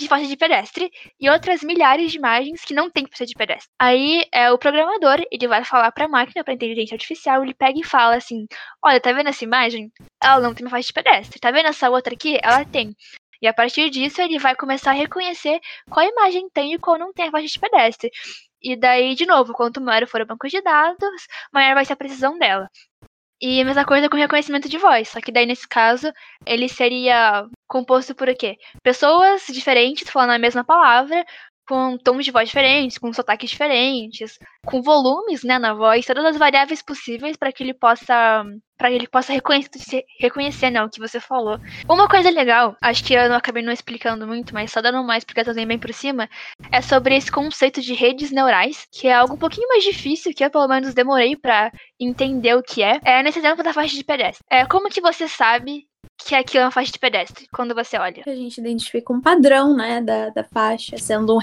de faixa de pedestre e outras milhares de imagens que não tem faixa de pedestre. Aí é o programador, ele vai falar para a máquina, para inteligência artificial, ele pega e fala assim: "Olha, tá vendo essa imagem? Ela não tem faixa de pedestre. Tá vendo essa outra aqui? Ela tem. E a partir disso, ele vai começar a reconhecer qual imagem tem e qual não tem a faixa de pedestre. E daí, de novo, quanto maior for o banco de dados, maior vai ser a precisão dela. E a mesma coisa com reconhecimento de voz, só que daí nesse caso ele seria composto por o quê? Pessoas diferentes falando a mesma palavra, com tons de voz diferentes, com sotaques diferentes, com volumes, né, na voz, todas as variáveis possíveis para que ele possa para que ele possa reconhecer, reconhecer né, o que você falou. Uma coisa legal, acho que eu não acabei não explicando muito, mas só dando uma explicação bem por cima, é sobre esse conceito de redes neurais, que é algo um pouquinho mais difícil, que eu pelo menos demorei para entender o que é. É nesse exemplo da faixa de pedestre. É como que você sabe que aquilo é uma faixa de pedestre quando você olha? A gente identifica um padrão, né, da, da faixa, sendo um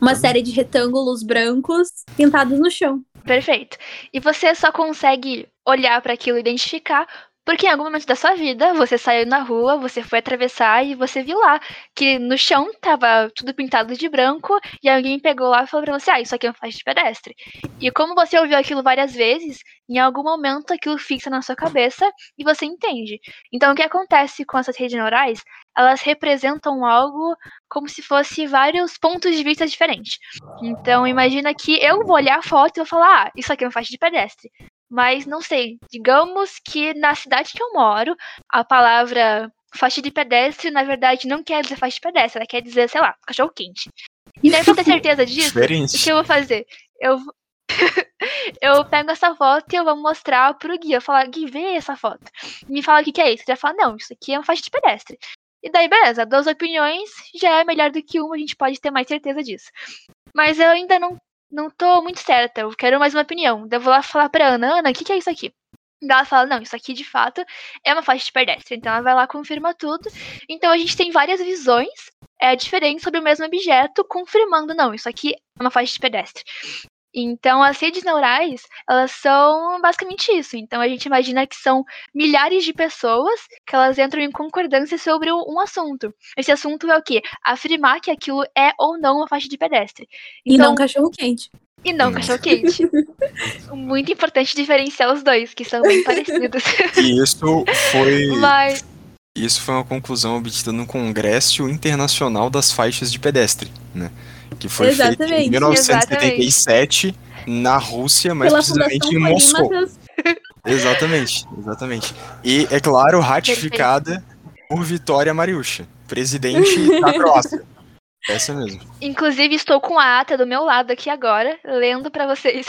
uma série de retângulos brancos pintados no chão. Perfeito. E você só consegue olhar para aquilo e identificar porque em algum momento da sua vida você saiu na rua, você foi atravessar e você viu lá que no chão tava tudo pintado de branco e alguém pegou lá e falou pra você: "Ah, isso aqui é uma faixa de pedestre". E como você ouviu aquilo várias vezes, em algum momento aquilo fixa na sua cabeça e você entende. Então o que acontece com essas redes neurais? Elas representam algo como se fosse vários pontos de vista diferentes. Então imagina que eu vou olhar a foto e vou falar: "Ah, isso aqui é uma faixa de pedestre". Mas não sei, digamos que na cidade que eu moro, a palavra faixa de pedestre, na verdade, não quer dizer faixa de pedestre, ela quer dizer, sei lá, cachorro quente. E daí, pra ter certeza disso, o Diferente. que eu vou fazer? Eu, eu pego essa foto e eu vou mostrar pro Gui. Eu falo, Gui, vê essa foto. Me fala o que, que é isso. Ele fala, não, isso aqui é uma faixa de pedestre. E daí, beleza, duas opiniões já é melhor do que uma, a gente pode ter mais certeza disso. Mas eu ainda não, não tô muito certa, eu quero mais uma opinião. Daí eu vou lá falar pra Ana, Ana, o que, que é isso aqui? Ela fala, não, isso aqui de fato é uma faixa de pedestre. Então ela vai lá, confirma tudo. Então a gente tem várias visões é, diferentes sobre o mesmo objeto, confirmando, não, isso aqui é uma faixa de pedestre. Então, as redes neurais, elas são basicamente isso. Então, a gente imagina que são milhares de pessoas que elas entram em concordância sobre um assunto. Esse assunto é o quê? Afirmar que aquilo é ou não uma faixa de pedestre. E Então, não cachorro quente. e não Hum. cachorro-quente. Muito importante diferenciar os dois, que são bem parecidos. E isso foi, Mas, isso foi uma conclusão obtida no Congresso Internacional das Faixas de Pedestre, né? Que foi feito Exatamente. em 1977 na Rússia, mais Pela precisamente em Moscou. Exatamente, exatamente. E, é claro, ratificada por Vitória Mariucha, presidente da Croácia. Essa mesmo. inclusive, estou com a ata do meu lado aqui agora, lendo pra vocês.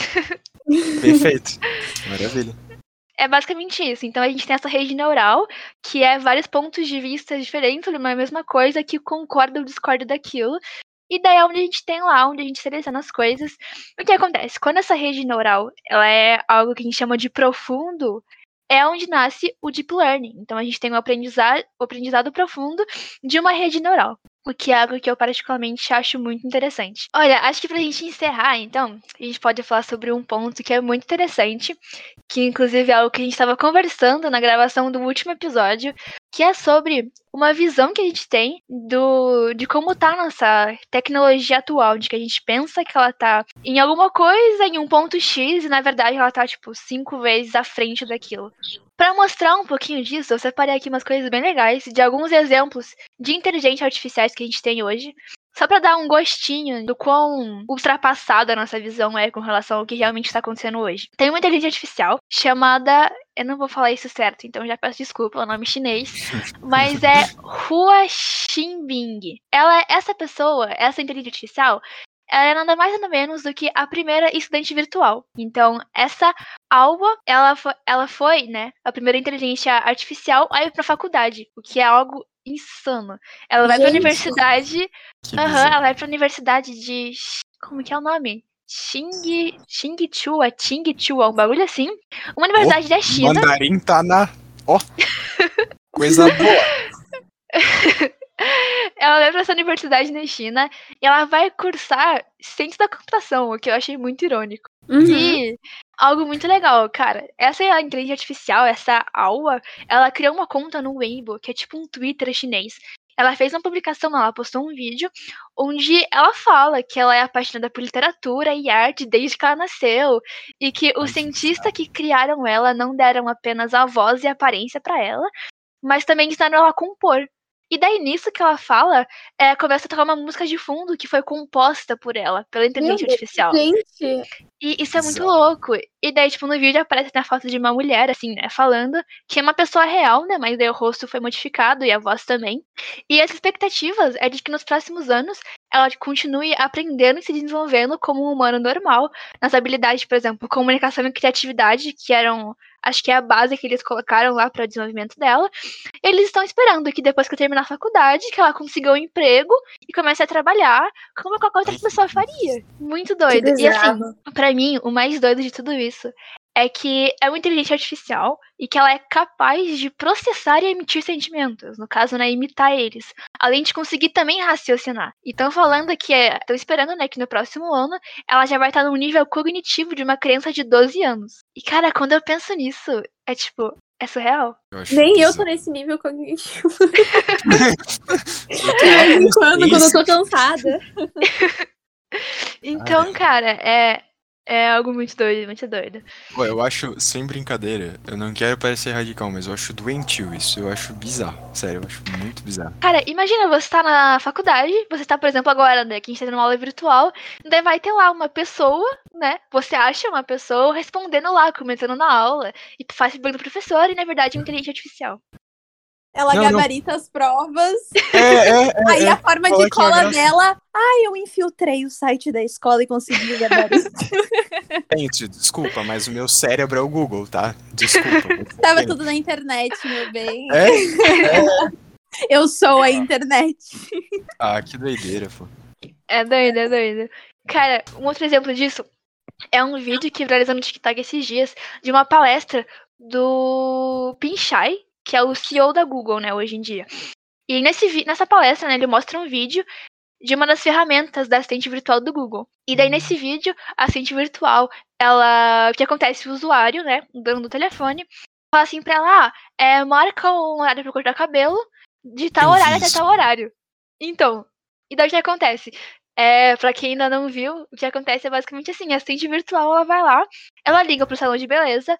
Perfeito. Maravilha. É basicamente isso. Então a gente tem essa rede neural, que é vários pontos de vista diferentes sobre uma mesma coisa, que concorda ou discorda daquilo. E daí é onde a gente tem lá, onde a gente seleciona as coisas. O que acontece? Quando essa rede neural ela é algo que a gente chama de profundo, é onde nasce o deep learning. Então a gente tem o aprendizado, o aprendizado profundo de uma rede neural. O que é algo que eu particularmente acho muito interessante. Olha, acho que pra gente encerrar, então, a gente pode falar sobre um ponto que é muito interessante, que inclusive é algo que a gente estava conversando na gravação do último episódio, que é sobre uma visão que a gente tem do de como tá a nossa tecnologia atual, de que a gente pensa que ela tá em alguma coisa, em um ponto X, e na verdade ela tá, tipo, cinco vezes à frente daquilo. Para mostrar um pouquinho disso, eu separei aqui umas coisas bem legais de alguns exemplos de inteligência artificiais que a gente tem hoje. Só pra dar um gostinho do quão ultrapassada a nossa visão é com relação ao que realmente está acontecendo hoje. Tem uma inteligência artificial chamada. Eu não vou falar isso certo, então já peço desculpa, é um nome chinês. Mas é Hua Xinbing. Ela, essa pessoa, essa inteligência artificial, ela é nada mais nada menos do que a primeira estudante virtual. Então, essa Alba, ela foi, ela foi, né, a primeira inteligência artificial a ir pra faculdade, o que é algo insano. Ela vai pra Gente. universidade, Que aham, bizarro. ela vai pra universidade de, como que é o nome? Xing, Xingchua, Qingchua, um bagulho assim. Uma universidade da China. Mandarim tá na. Ó. Coisa boa. ela vai pra essa universidade na China e ela vai cursar ciência da computação, o que eu achei muito irônico. Uhum. E algo muito legal, cara. Essa é a inteligência artificial, essa Aua, ela criou uma conta no Weibo, que é tipo um Twitter chinês. Ela fez uma publicação, ela postou um vídeo onde ela fala que ela é apaixonada por literatura e arte desde que ela nasceu e que os cientistas que criaram ela não deram apenas a voz e a aparência pra ela, mas também ensinaram ela a compor. E daí nisso que ela fala, é, começa a tocar uma música de fundo que foi composta por ela, pela inteligência artificial. Gente, E isso é muito Bizarro. louco. E daí, tipo, no vídeo aparece a foto de uma mulher, assim, né, falando que é uma pessoa real, né, mas daí o rosto foi modificado e a voz também. E as expectativas é de que nos próximos anos ela continue aprendendo e se desenvolvendo como um humano normal, nas habilidades, por exemplo, comunicação e criatividade, que eram, acho que é a base que eles colocaram lá para o desenvolvimento dela. Eles estão esperando que depois que eu terminar a faculdade, que ela consiga um emprego e comece a trabalhar como qualquer outra pessoa faria. Muito doido. E assim, Pra mim, o mais doido de tudo isso é que é uma inteligência artificial e que ela é capaz de processar e emitir sentimentos, no caso, né, imitar eles, além de conseguir também raciocinar. E estão falando que é, estão esperando, né, que no próximo ano ela já vai estar no nível cognitivo de uma criança de 12 anos. E cara, quando eu penso nisso, é tipo, é surreal. Eu nem eu tô nesse nível cognitivo. De vez em quando, quando eu tô cansada. Então, cara, é é algo muito doido, muito doido. Pô, eu acho, sem brincadeira, eu não quero parecer radical, mas eu acho doentio isso. Eu acho bizarro. Sério, eu acho muito bizarro. Cara, imagina, você tá na faculdade, você tá, por exemplo, agora, né, que a gente tá tendo uma aula virtual, daí vai ter lá uma pessoa, né, você acha uma pessoa respondendo lá, comentando na aula, e faz pergunta pro professor, e na verdade é uma inteligência artificial. Ela Não, não. gabarita as provas. É, é, é. Aí é. a forma Fala de é cola dela. Ai, eu infiltrei o site da escola e consegui gabarito. Gente, desculpa, mas o meu cérebro é o Google, tá? Desculpa. Tava tudo na internet, meu bem. É? Eu sou a internet. Ah, que doideira, pô. É doido, é doido. Cara, um outro exemplo disso é um vídeo que viralizou no TikTok esses dias de uma palestra do Pinchai, que é o CEO da Google, né, hoje em dia. E nesse, nessa palestra, né, ele mostra um vídeo de uma das ferramentas da assistente virtual do Google. E daí, nesse vídeo, a assistente virtual, ela. O que acontece? O usuário, né, o dono do telefone, fala assim pra ela: ah, é, marca um horário pra cortar cabelo, de tal Eu horário até tal horário. Então, e daí o que acontece? É, pra quem ainda não viu, o que acontece é basicamente assim: a assistente virtual ela vai lá, ela liga pro salão de beleza,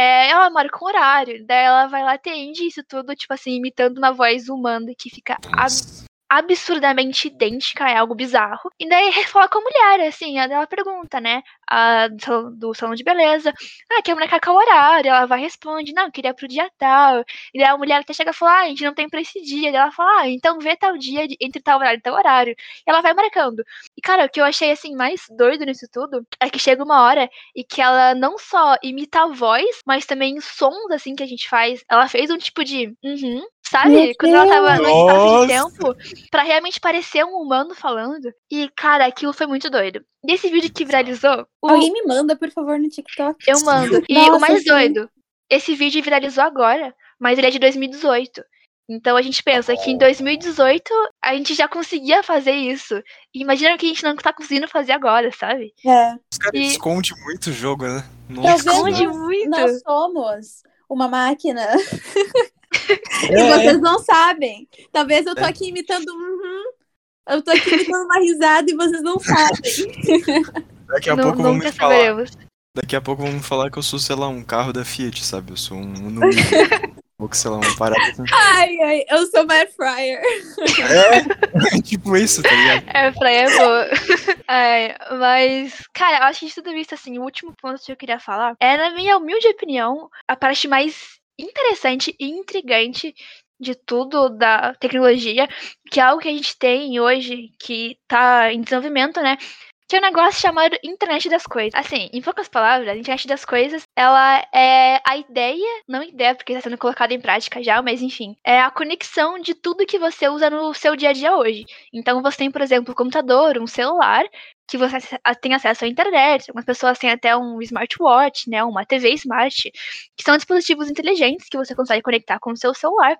é, ela marca um horário, daí ela vai lá, atende isso tudo, tipo assim, imitando uma voz humana que fica Nossa. Absurdamente idêntica, é algo bizarro. E daí fala com a mulher, assim, ela pergunta, né, a, do, salão, de beleza, ah, quer marcar qual horário? Ela vai responde, não, queria pro dia tal. E daí a mulher até chega e fala, ah, a gente não tem pra esse dia. E ela fala, ah, então vê tal dia entre tal horário e tal horário. E ela vai marcando. E, cara, o que eu achei, assim, mais doido nisso tudo é que chega uma hora e que ela não só imita a voz, mas também sons, assim, que a gente faz. Ela fez um tipo de, uhum, sabe? Quando ela tava no espaço de tempo, pra realmente parecer um humano falando. E, cara, aquilo foi muito doido. E esse vídeo que viralizou, o- Alguém me manda, por favor, no TikTok. eu mando. E Nossa, o mais sim. doido, esse vídeo viralizou agora, mas ele é de 2018. Então a gente pensa que em 2018 a gente já conseguia fazer isso. E imagina o que a gente não tá conseguindo fazer agora, sabe? É. Os caras E- escondem muito o jogo, né? Nossa. Esconde muito. nós somos uma máquina. É, E é. vocês não sabem. Talvez eu tô É. aqui imitando uhum. Eu tô aqui imitando uma risada e vocês não sabem. Daqui a Nu- pouco me falar. saberemos. Daqui a pouco me falar que eu sou, sei lá, um carro da Fiat, sabe? Eu sou um. um Ou sei lá, uma parada. Ai, ai, eu sou uma fryer. É, tipo isso, tá ligado? É, pra é boa. É, mas, cara, eu acho que de tudo isso, assim, o último ponto que eu queria falar é, na minha humilde opinião, a parte mais interessante e intrigante de tudo da tecnologia, que é algo que a gente tem hoje, que tá em desenvolvimento, né? Que é um negócio chamado internet das coisas. Assim, em poucas palavras, a internet das coisas, ela é a ideia, não ideia porque está sendo colocada em prática já, mas enfim, é a conexão de tudo que você usa no seu dia a dia hoje. Então você tem, por exemplo, um computador, um celular, que você tem acesso à internet, algumas pessoas têm até um smartwatch, né, uma TV smart, que são dispositivos inteligentes que você consegue conectar com o seu celular.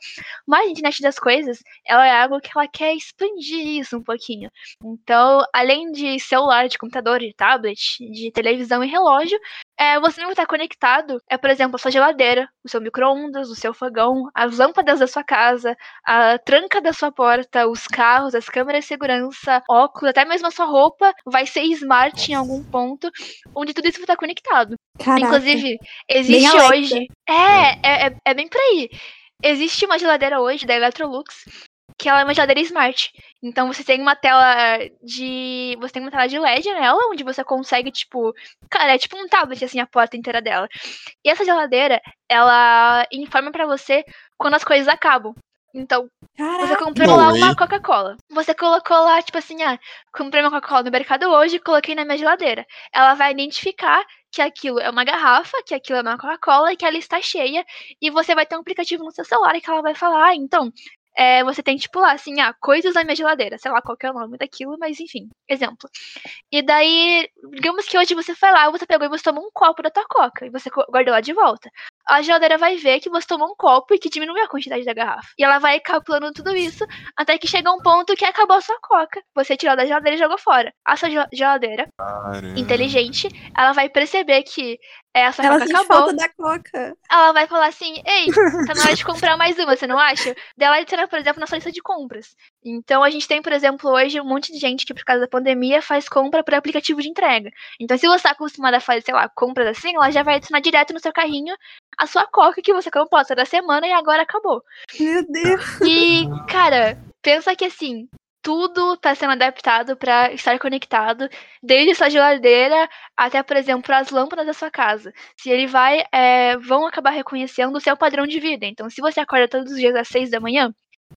Mas a internet das coisas, ela é algo que ela quer expandir isso um pouquinho. Então, além de celular, de computador, de tablet, de televisão e relógio, é, você não está conectado, é, por exemplo, a sua geladeira, o seu micro-ondas, o seu fogão, as lâmpadas da sua casa, a tranca da sua porta, os carros, as câmeras de segurança, óculos, até mesmo a sua roupa vai ser smart em algum ponto, onde tudo isso vai estar conectado. Caraca. Inclusive, existe hoje. É, é, é, é bem por aí. Existe uma geladeira hoje da Electrolux que ela é uma geladeira smart. Então você tem uma tela de. Você tem uma tela de LED nela, onde você consegue, tipo. Cara, é tipo um tablet, assim, a porta inteira dela. E essa geladeira, ela informa para você quando as coisas acabam. Então, Caraca. você comprou Não, lá uma Coca-Cola. Você colocou lá, tipo assim, ah, comprei uma Coca-Cola no mercado hoje e coloquei na minha geladeira. Ela vai identificar que aquilo é uma garrafa, que aquilo é uma Coca-Cola e que ela está cheia. E você vai ter um aplicativo no seu celular que ela vai falar, ah, então. É, você tem, tipo, lá, assim, ah, coisas na minha geladeira. Sei lá qual é o nome daquilo, mas enfim, exemplo. E daí, digamos que hoje você foi lá, você pegou e você tomou um copo da tua coca e você guardou lá de volta a geladeira vai ver que você tomou um copo e que diminuiu a quantidade da garrafa. E ela vai calculando tudo isso até que chega um ponto que acabou a sua coca. Você tirou da geladeira e jogou fora. A sua gel- geladeira, Caramba. inteligente, ela vai perceber que é, a sua Ela coca sente acabou. falta da coca. Ela vai falar assim: Ei, tá na hora de comprar mais uma, você não acha? Dela adiciona, por exemplo, na sua lista de compras. Então a gente tem, por exemplo, hoje um monte de gente que, por causa da pandemia, faz compra por aplicativo de entrega. Então, se você tá acostumada a fazer, sei lá, compras assim, ela já vai adicionar direto no seu carrinho a sua coca que você comprou toda semana e agora acabou. Meu Deus. E, cara, pensa que assim, tudo tá sendo adaptado para estar conectado, desde sua geladeira até, por exemplo, as lâmpadas da sua casa. Se ele vai, é, vão acabar reconhecendo o seu padrão de vida. Então, se você acorda todos os dias às seis da manhã,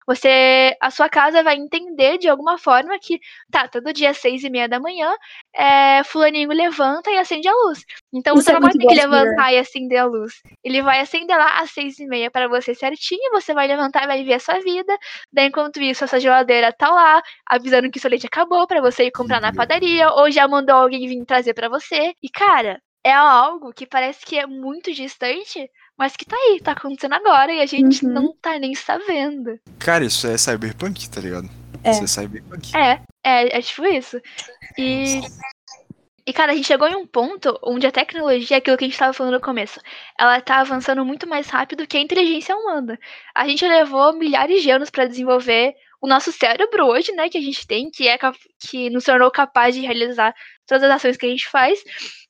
você, a sua casa vai entender de alguma forma que, tá, todo dia às seis e meia da manhã, é, fulaninho levanta e acende a luz. Então Isso você é não vai ter que Samira. levantar e acender a luz. Ele vai acender lá às seis e meia para você certinho, você vai levantar e vai ver a sua vida. Daí, enquanto isso, a sua geladeira tá lá, avisando que seu leite acabou para você ir comprar na Uhum. padaria, ou já mandou alguém vir trazer para você. E, cara, é algo que parece que é muito distante, mas que tá aí, tá acontecendo agora e a gente Uhum. não tá nem sabendo. Cara, isso é cyberpunk, tá ligado? É. Isso é cyberpunk. É, é, é tipo isso. E. E, cara, a gente chegou em um ponto onde a tecnologia, aquilo que a gente estava falando no começo, ela tá avançando muito mais rápido que a inteligência humana. A gente levou milhares de anos para desenvolver o nosso cérebro hoje, né, que a gente tem, que é que nos tornou capaz de realizar todas as ações que a gente faz.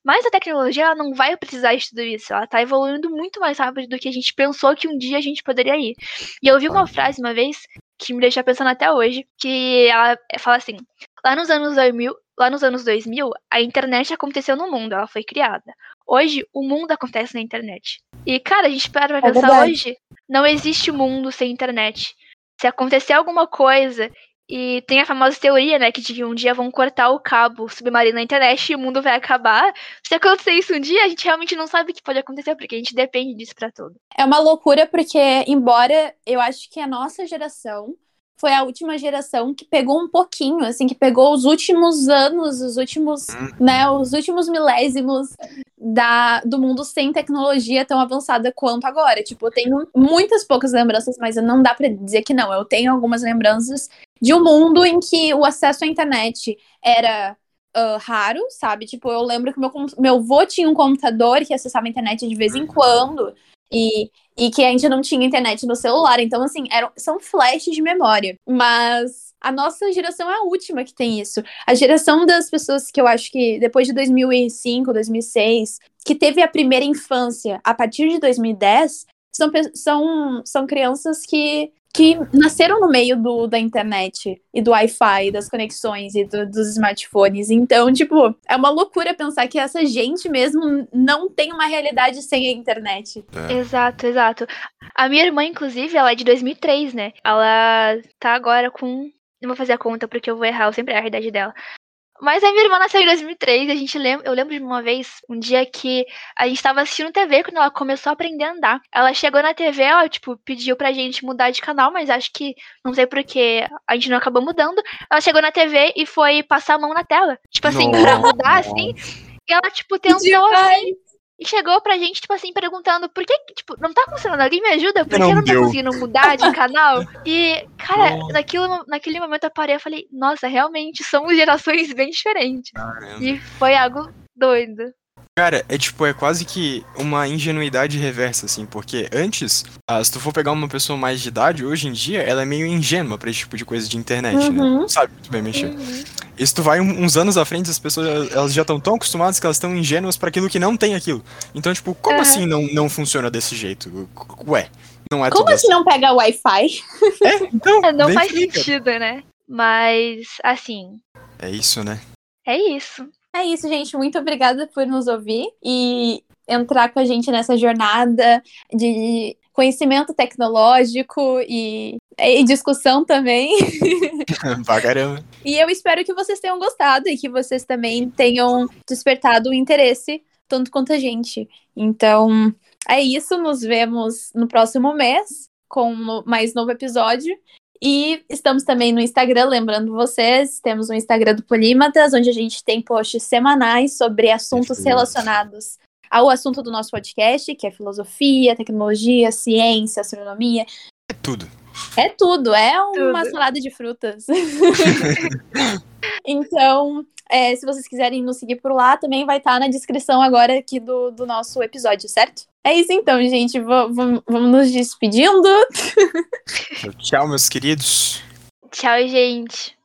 Mas a tecnologia ela não vai precisar de tudo isso. Ela tá evoluindo muito mais rápido do que a gente pensou que um dia a gente poderia ir. E eu ouvi uma frase uma vez que me deixa pensando até hoje, que ela fala assim: lá nos anos 2000, lá nos anos 2000, a internet aconteceu no mundo, ela foi criada. Hoje, o mundo acontece na internet. E, cara, a gente para pra É pensar verdade. hoje, não existe mundo sem internet. Se acontecer alguma coisa, e tem a famosa teoria, né, que de um dia vão cortar o cabo submarino na internet e o mundo vai acabar. Se acontecer isso um dia, a gente realmente não sabe o que pode acontecer, porque a gente depende disso pra tudo. É uma loucura porque, embora eu acho que a nossa geração foi a última geração que pegou um pouquinho, assim, que pegou os últimos anos, os últimos, né, os últimos milésimos da, do mundo sem tecnologia tão avançada quanto agora. Tipo, eu tenho muitas poucas lembranças, mas não dá pra dizer que não. Eu tenho algumas lembranças de um mundo em que o acesso à internet era ah, raro, sabe? Tipo, eu lembro que meu, meu avô tinha um computador que acessava a internet de vez em quando. E, e que a gente não tinha internet no celular. Então, assim, eram, são flashes de memória. Mas a nossa geração é a última que tem isso. A geração das pessoas que eu acho que depois de 2005, 2006, que teve a primeira infância a partir de 2010, são, são, são crianças que que nasceram no meio do, da internet e do Wi-Fi, das conexões e do, dos smartphones. Então, tipo, é uma loucura pensar que essa gente mesmo não tem uma realidade sem a internet. É. Exato, exato. A minha irmã, inclusive, ela é de 2003, né? Ela tá agora com. Não vou fazer a conta porque eu vou errar, eu sempre erro a idade dela. Mas a minha irmã nasceu em 2003 e a gente lembra, eu lembro de uma vez, um dia que a gente tava assistindo TV quando ela começou a aprender a andar. Ela chegou na TV, ela, tipo, pediu pra gente mudar de canal, mas acho que, não sei porquê, a gente não acabou mudando. Ela chegou na TV e foi passar a mão na tela. Tipo assim, Nossa. pra mudar, assim. E ela, tipo, tentou assim e chegou pra gente, tipo assim, perguntando por que, tipo, não tá funcionando, alguém me ajuda? Por que não, não tá conseguindo mudar de canal? E, cara, naquilo, naquele momento eu parei e falei, nossa, realmente somos gerações bem diferentes. Caramba. E foi algo doido. Cara, é tipo, é quase que uma ingenuidade reversa, assim, porque antes, ah, se tu for pegar uma pessoa mais de idade, hoje em dia, ela é meio ingênua pra esse tipo de coisa de internet, né? uhum. né? Não sabe muito bem mexer. Uhum. E se tu vai uns anos à frente, as pessoas elas já estão tão acostumadas que elas estão ingênuas para aquilo que não tem aquilo. Então, tipo, como uhum. assim não, não funciona desse jeito? Ué, não é Como assim não pega Wi-Fi? É, então. É, não faz fica. sentido, né? Mas, assim. É isso, né? É isso. É isso, gente. Muito obrigada por nos ouvir e entrar com a gente nessa jornada de conhecimento tecnológico e, e discussão também. pra caramba. E eu espero que vocês tenham gostado e que vocês também tenham despertado o interesse tanto quanto a gente. Então, é isso. Nos vemos no próximo mês com mais novo episódio. E estamos também no Instagram, lembrando vocês, temos o um Instagram do Polímatas, onde a gente tem posts semanais sobre assuntos relacionados ao assunto do nosso podcast, que é filosofia, tecnologia, ciência, astronomia. É tudo. É tudo, é uma tudo. salada de frutas. então, é, se vocês quiserem nos seguir por lá, também vai estar tá na descrição agora aqui do, do nosso episódio, certo? É isso então, gente. vamos nos despedindo. Tchau, meus queridos. Tchau, gente.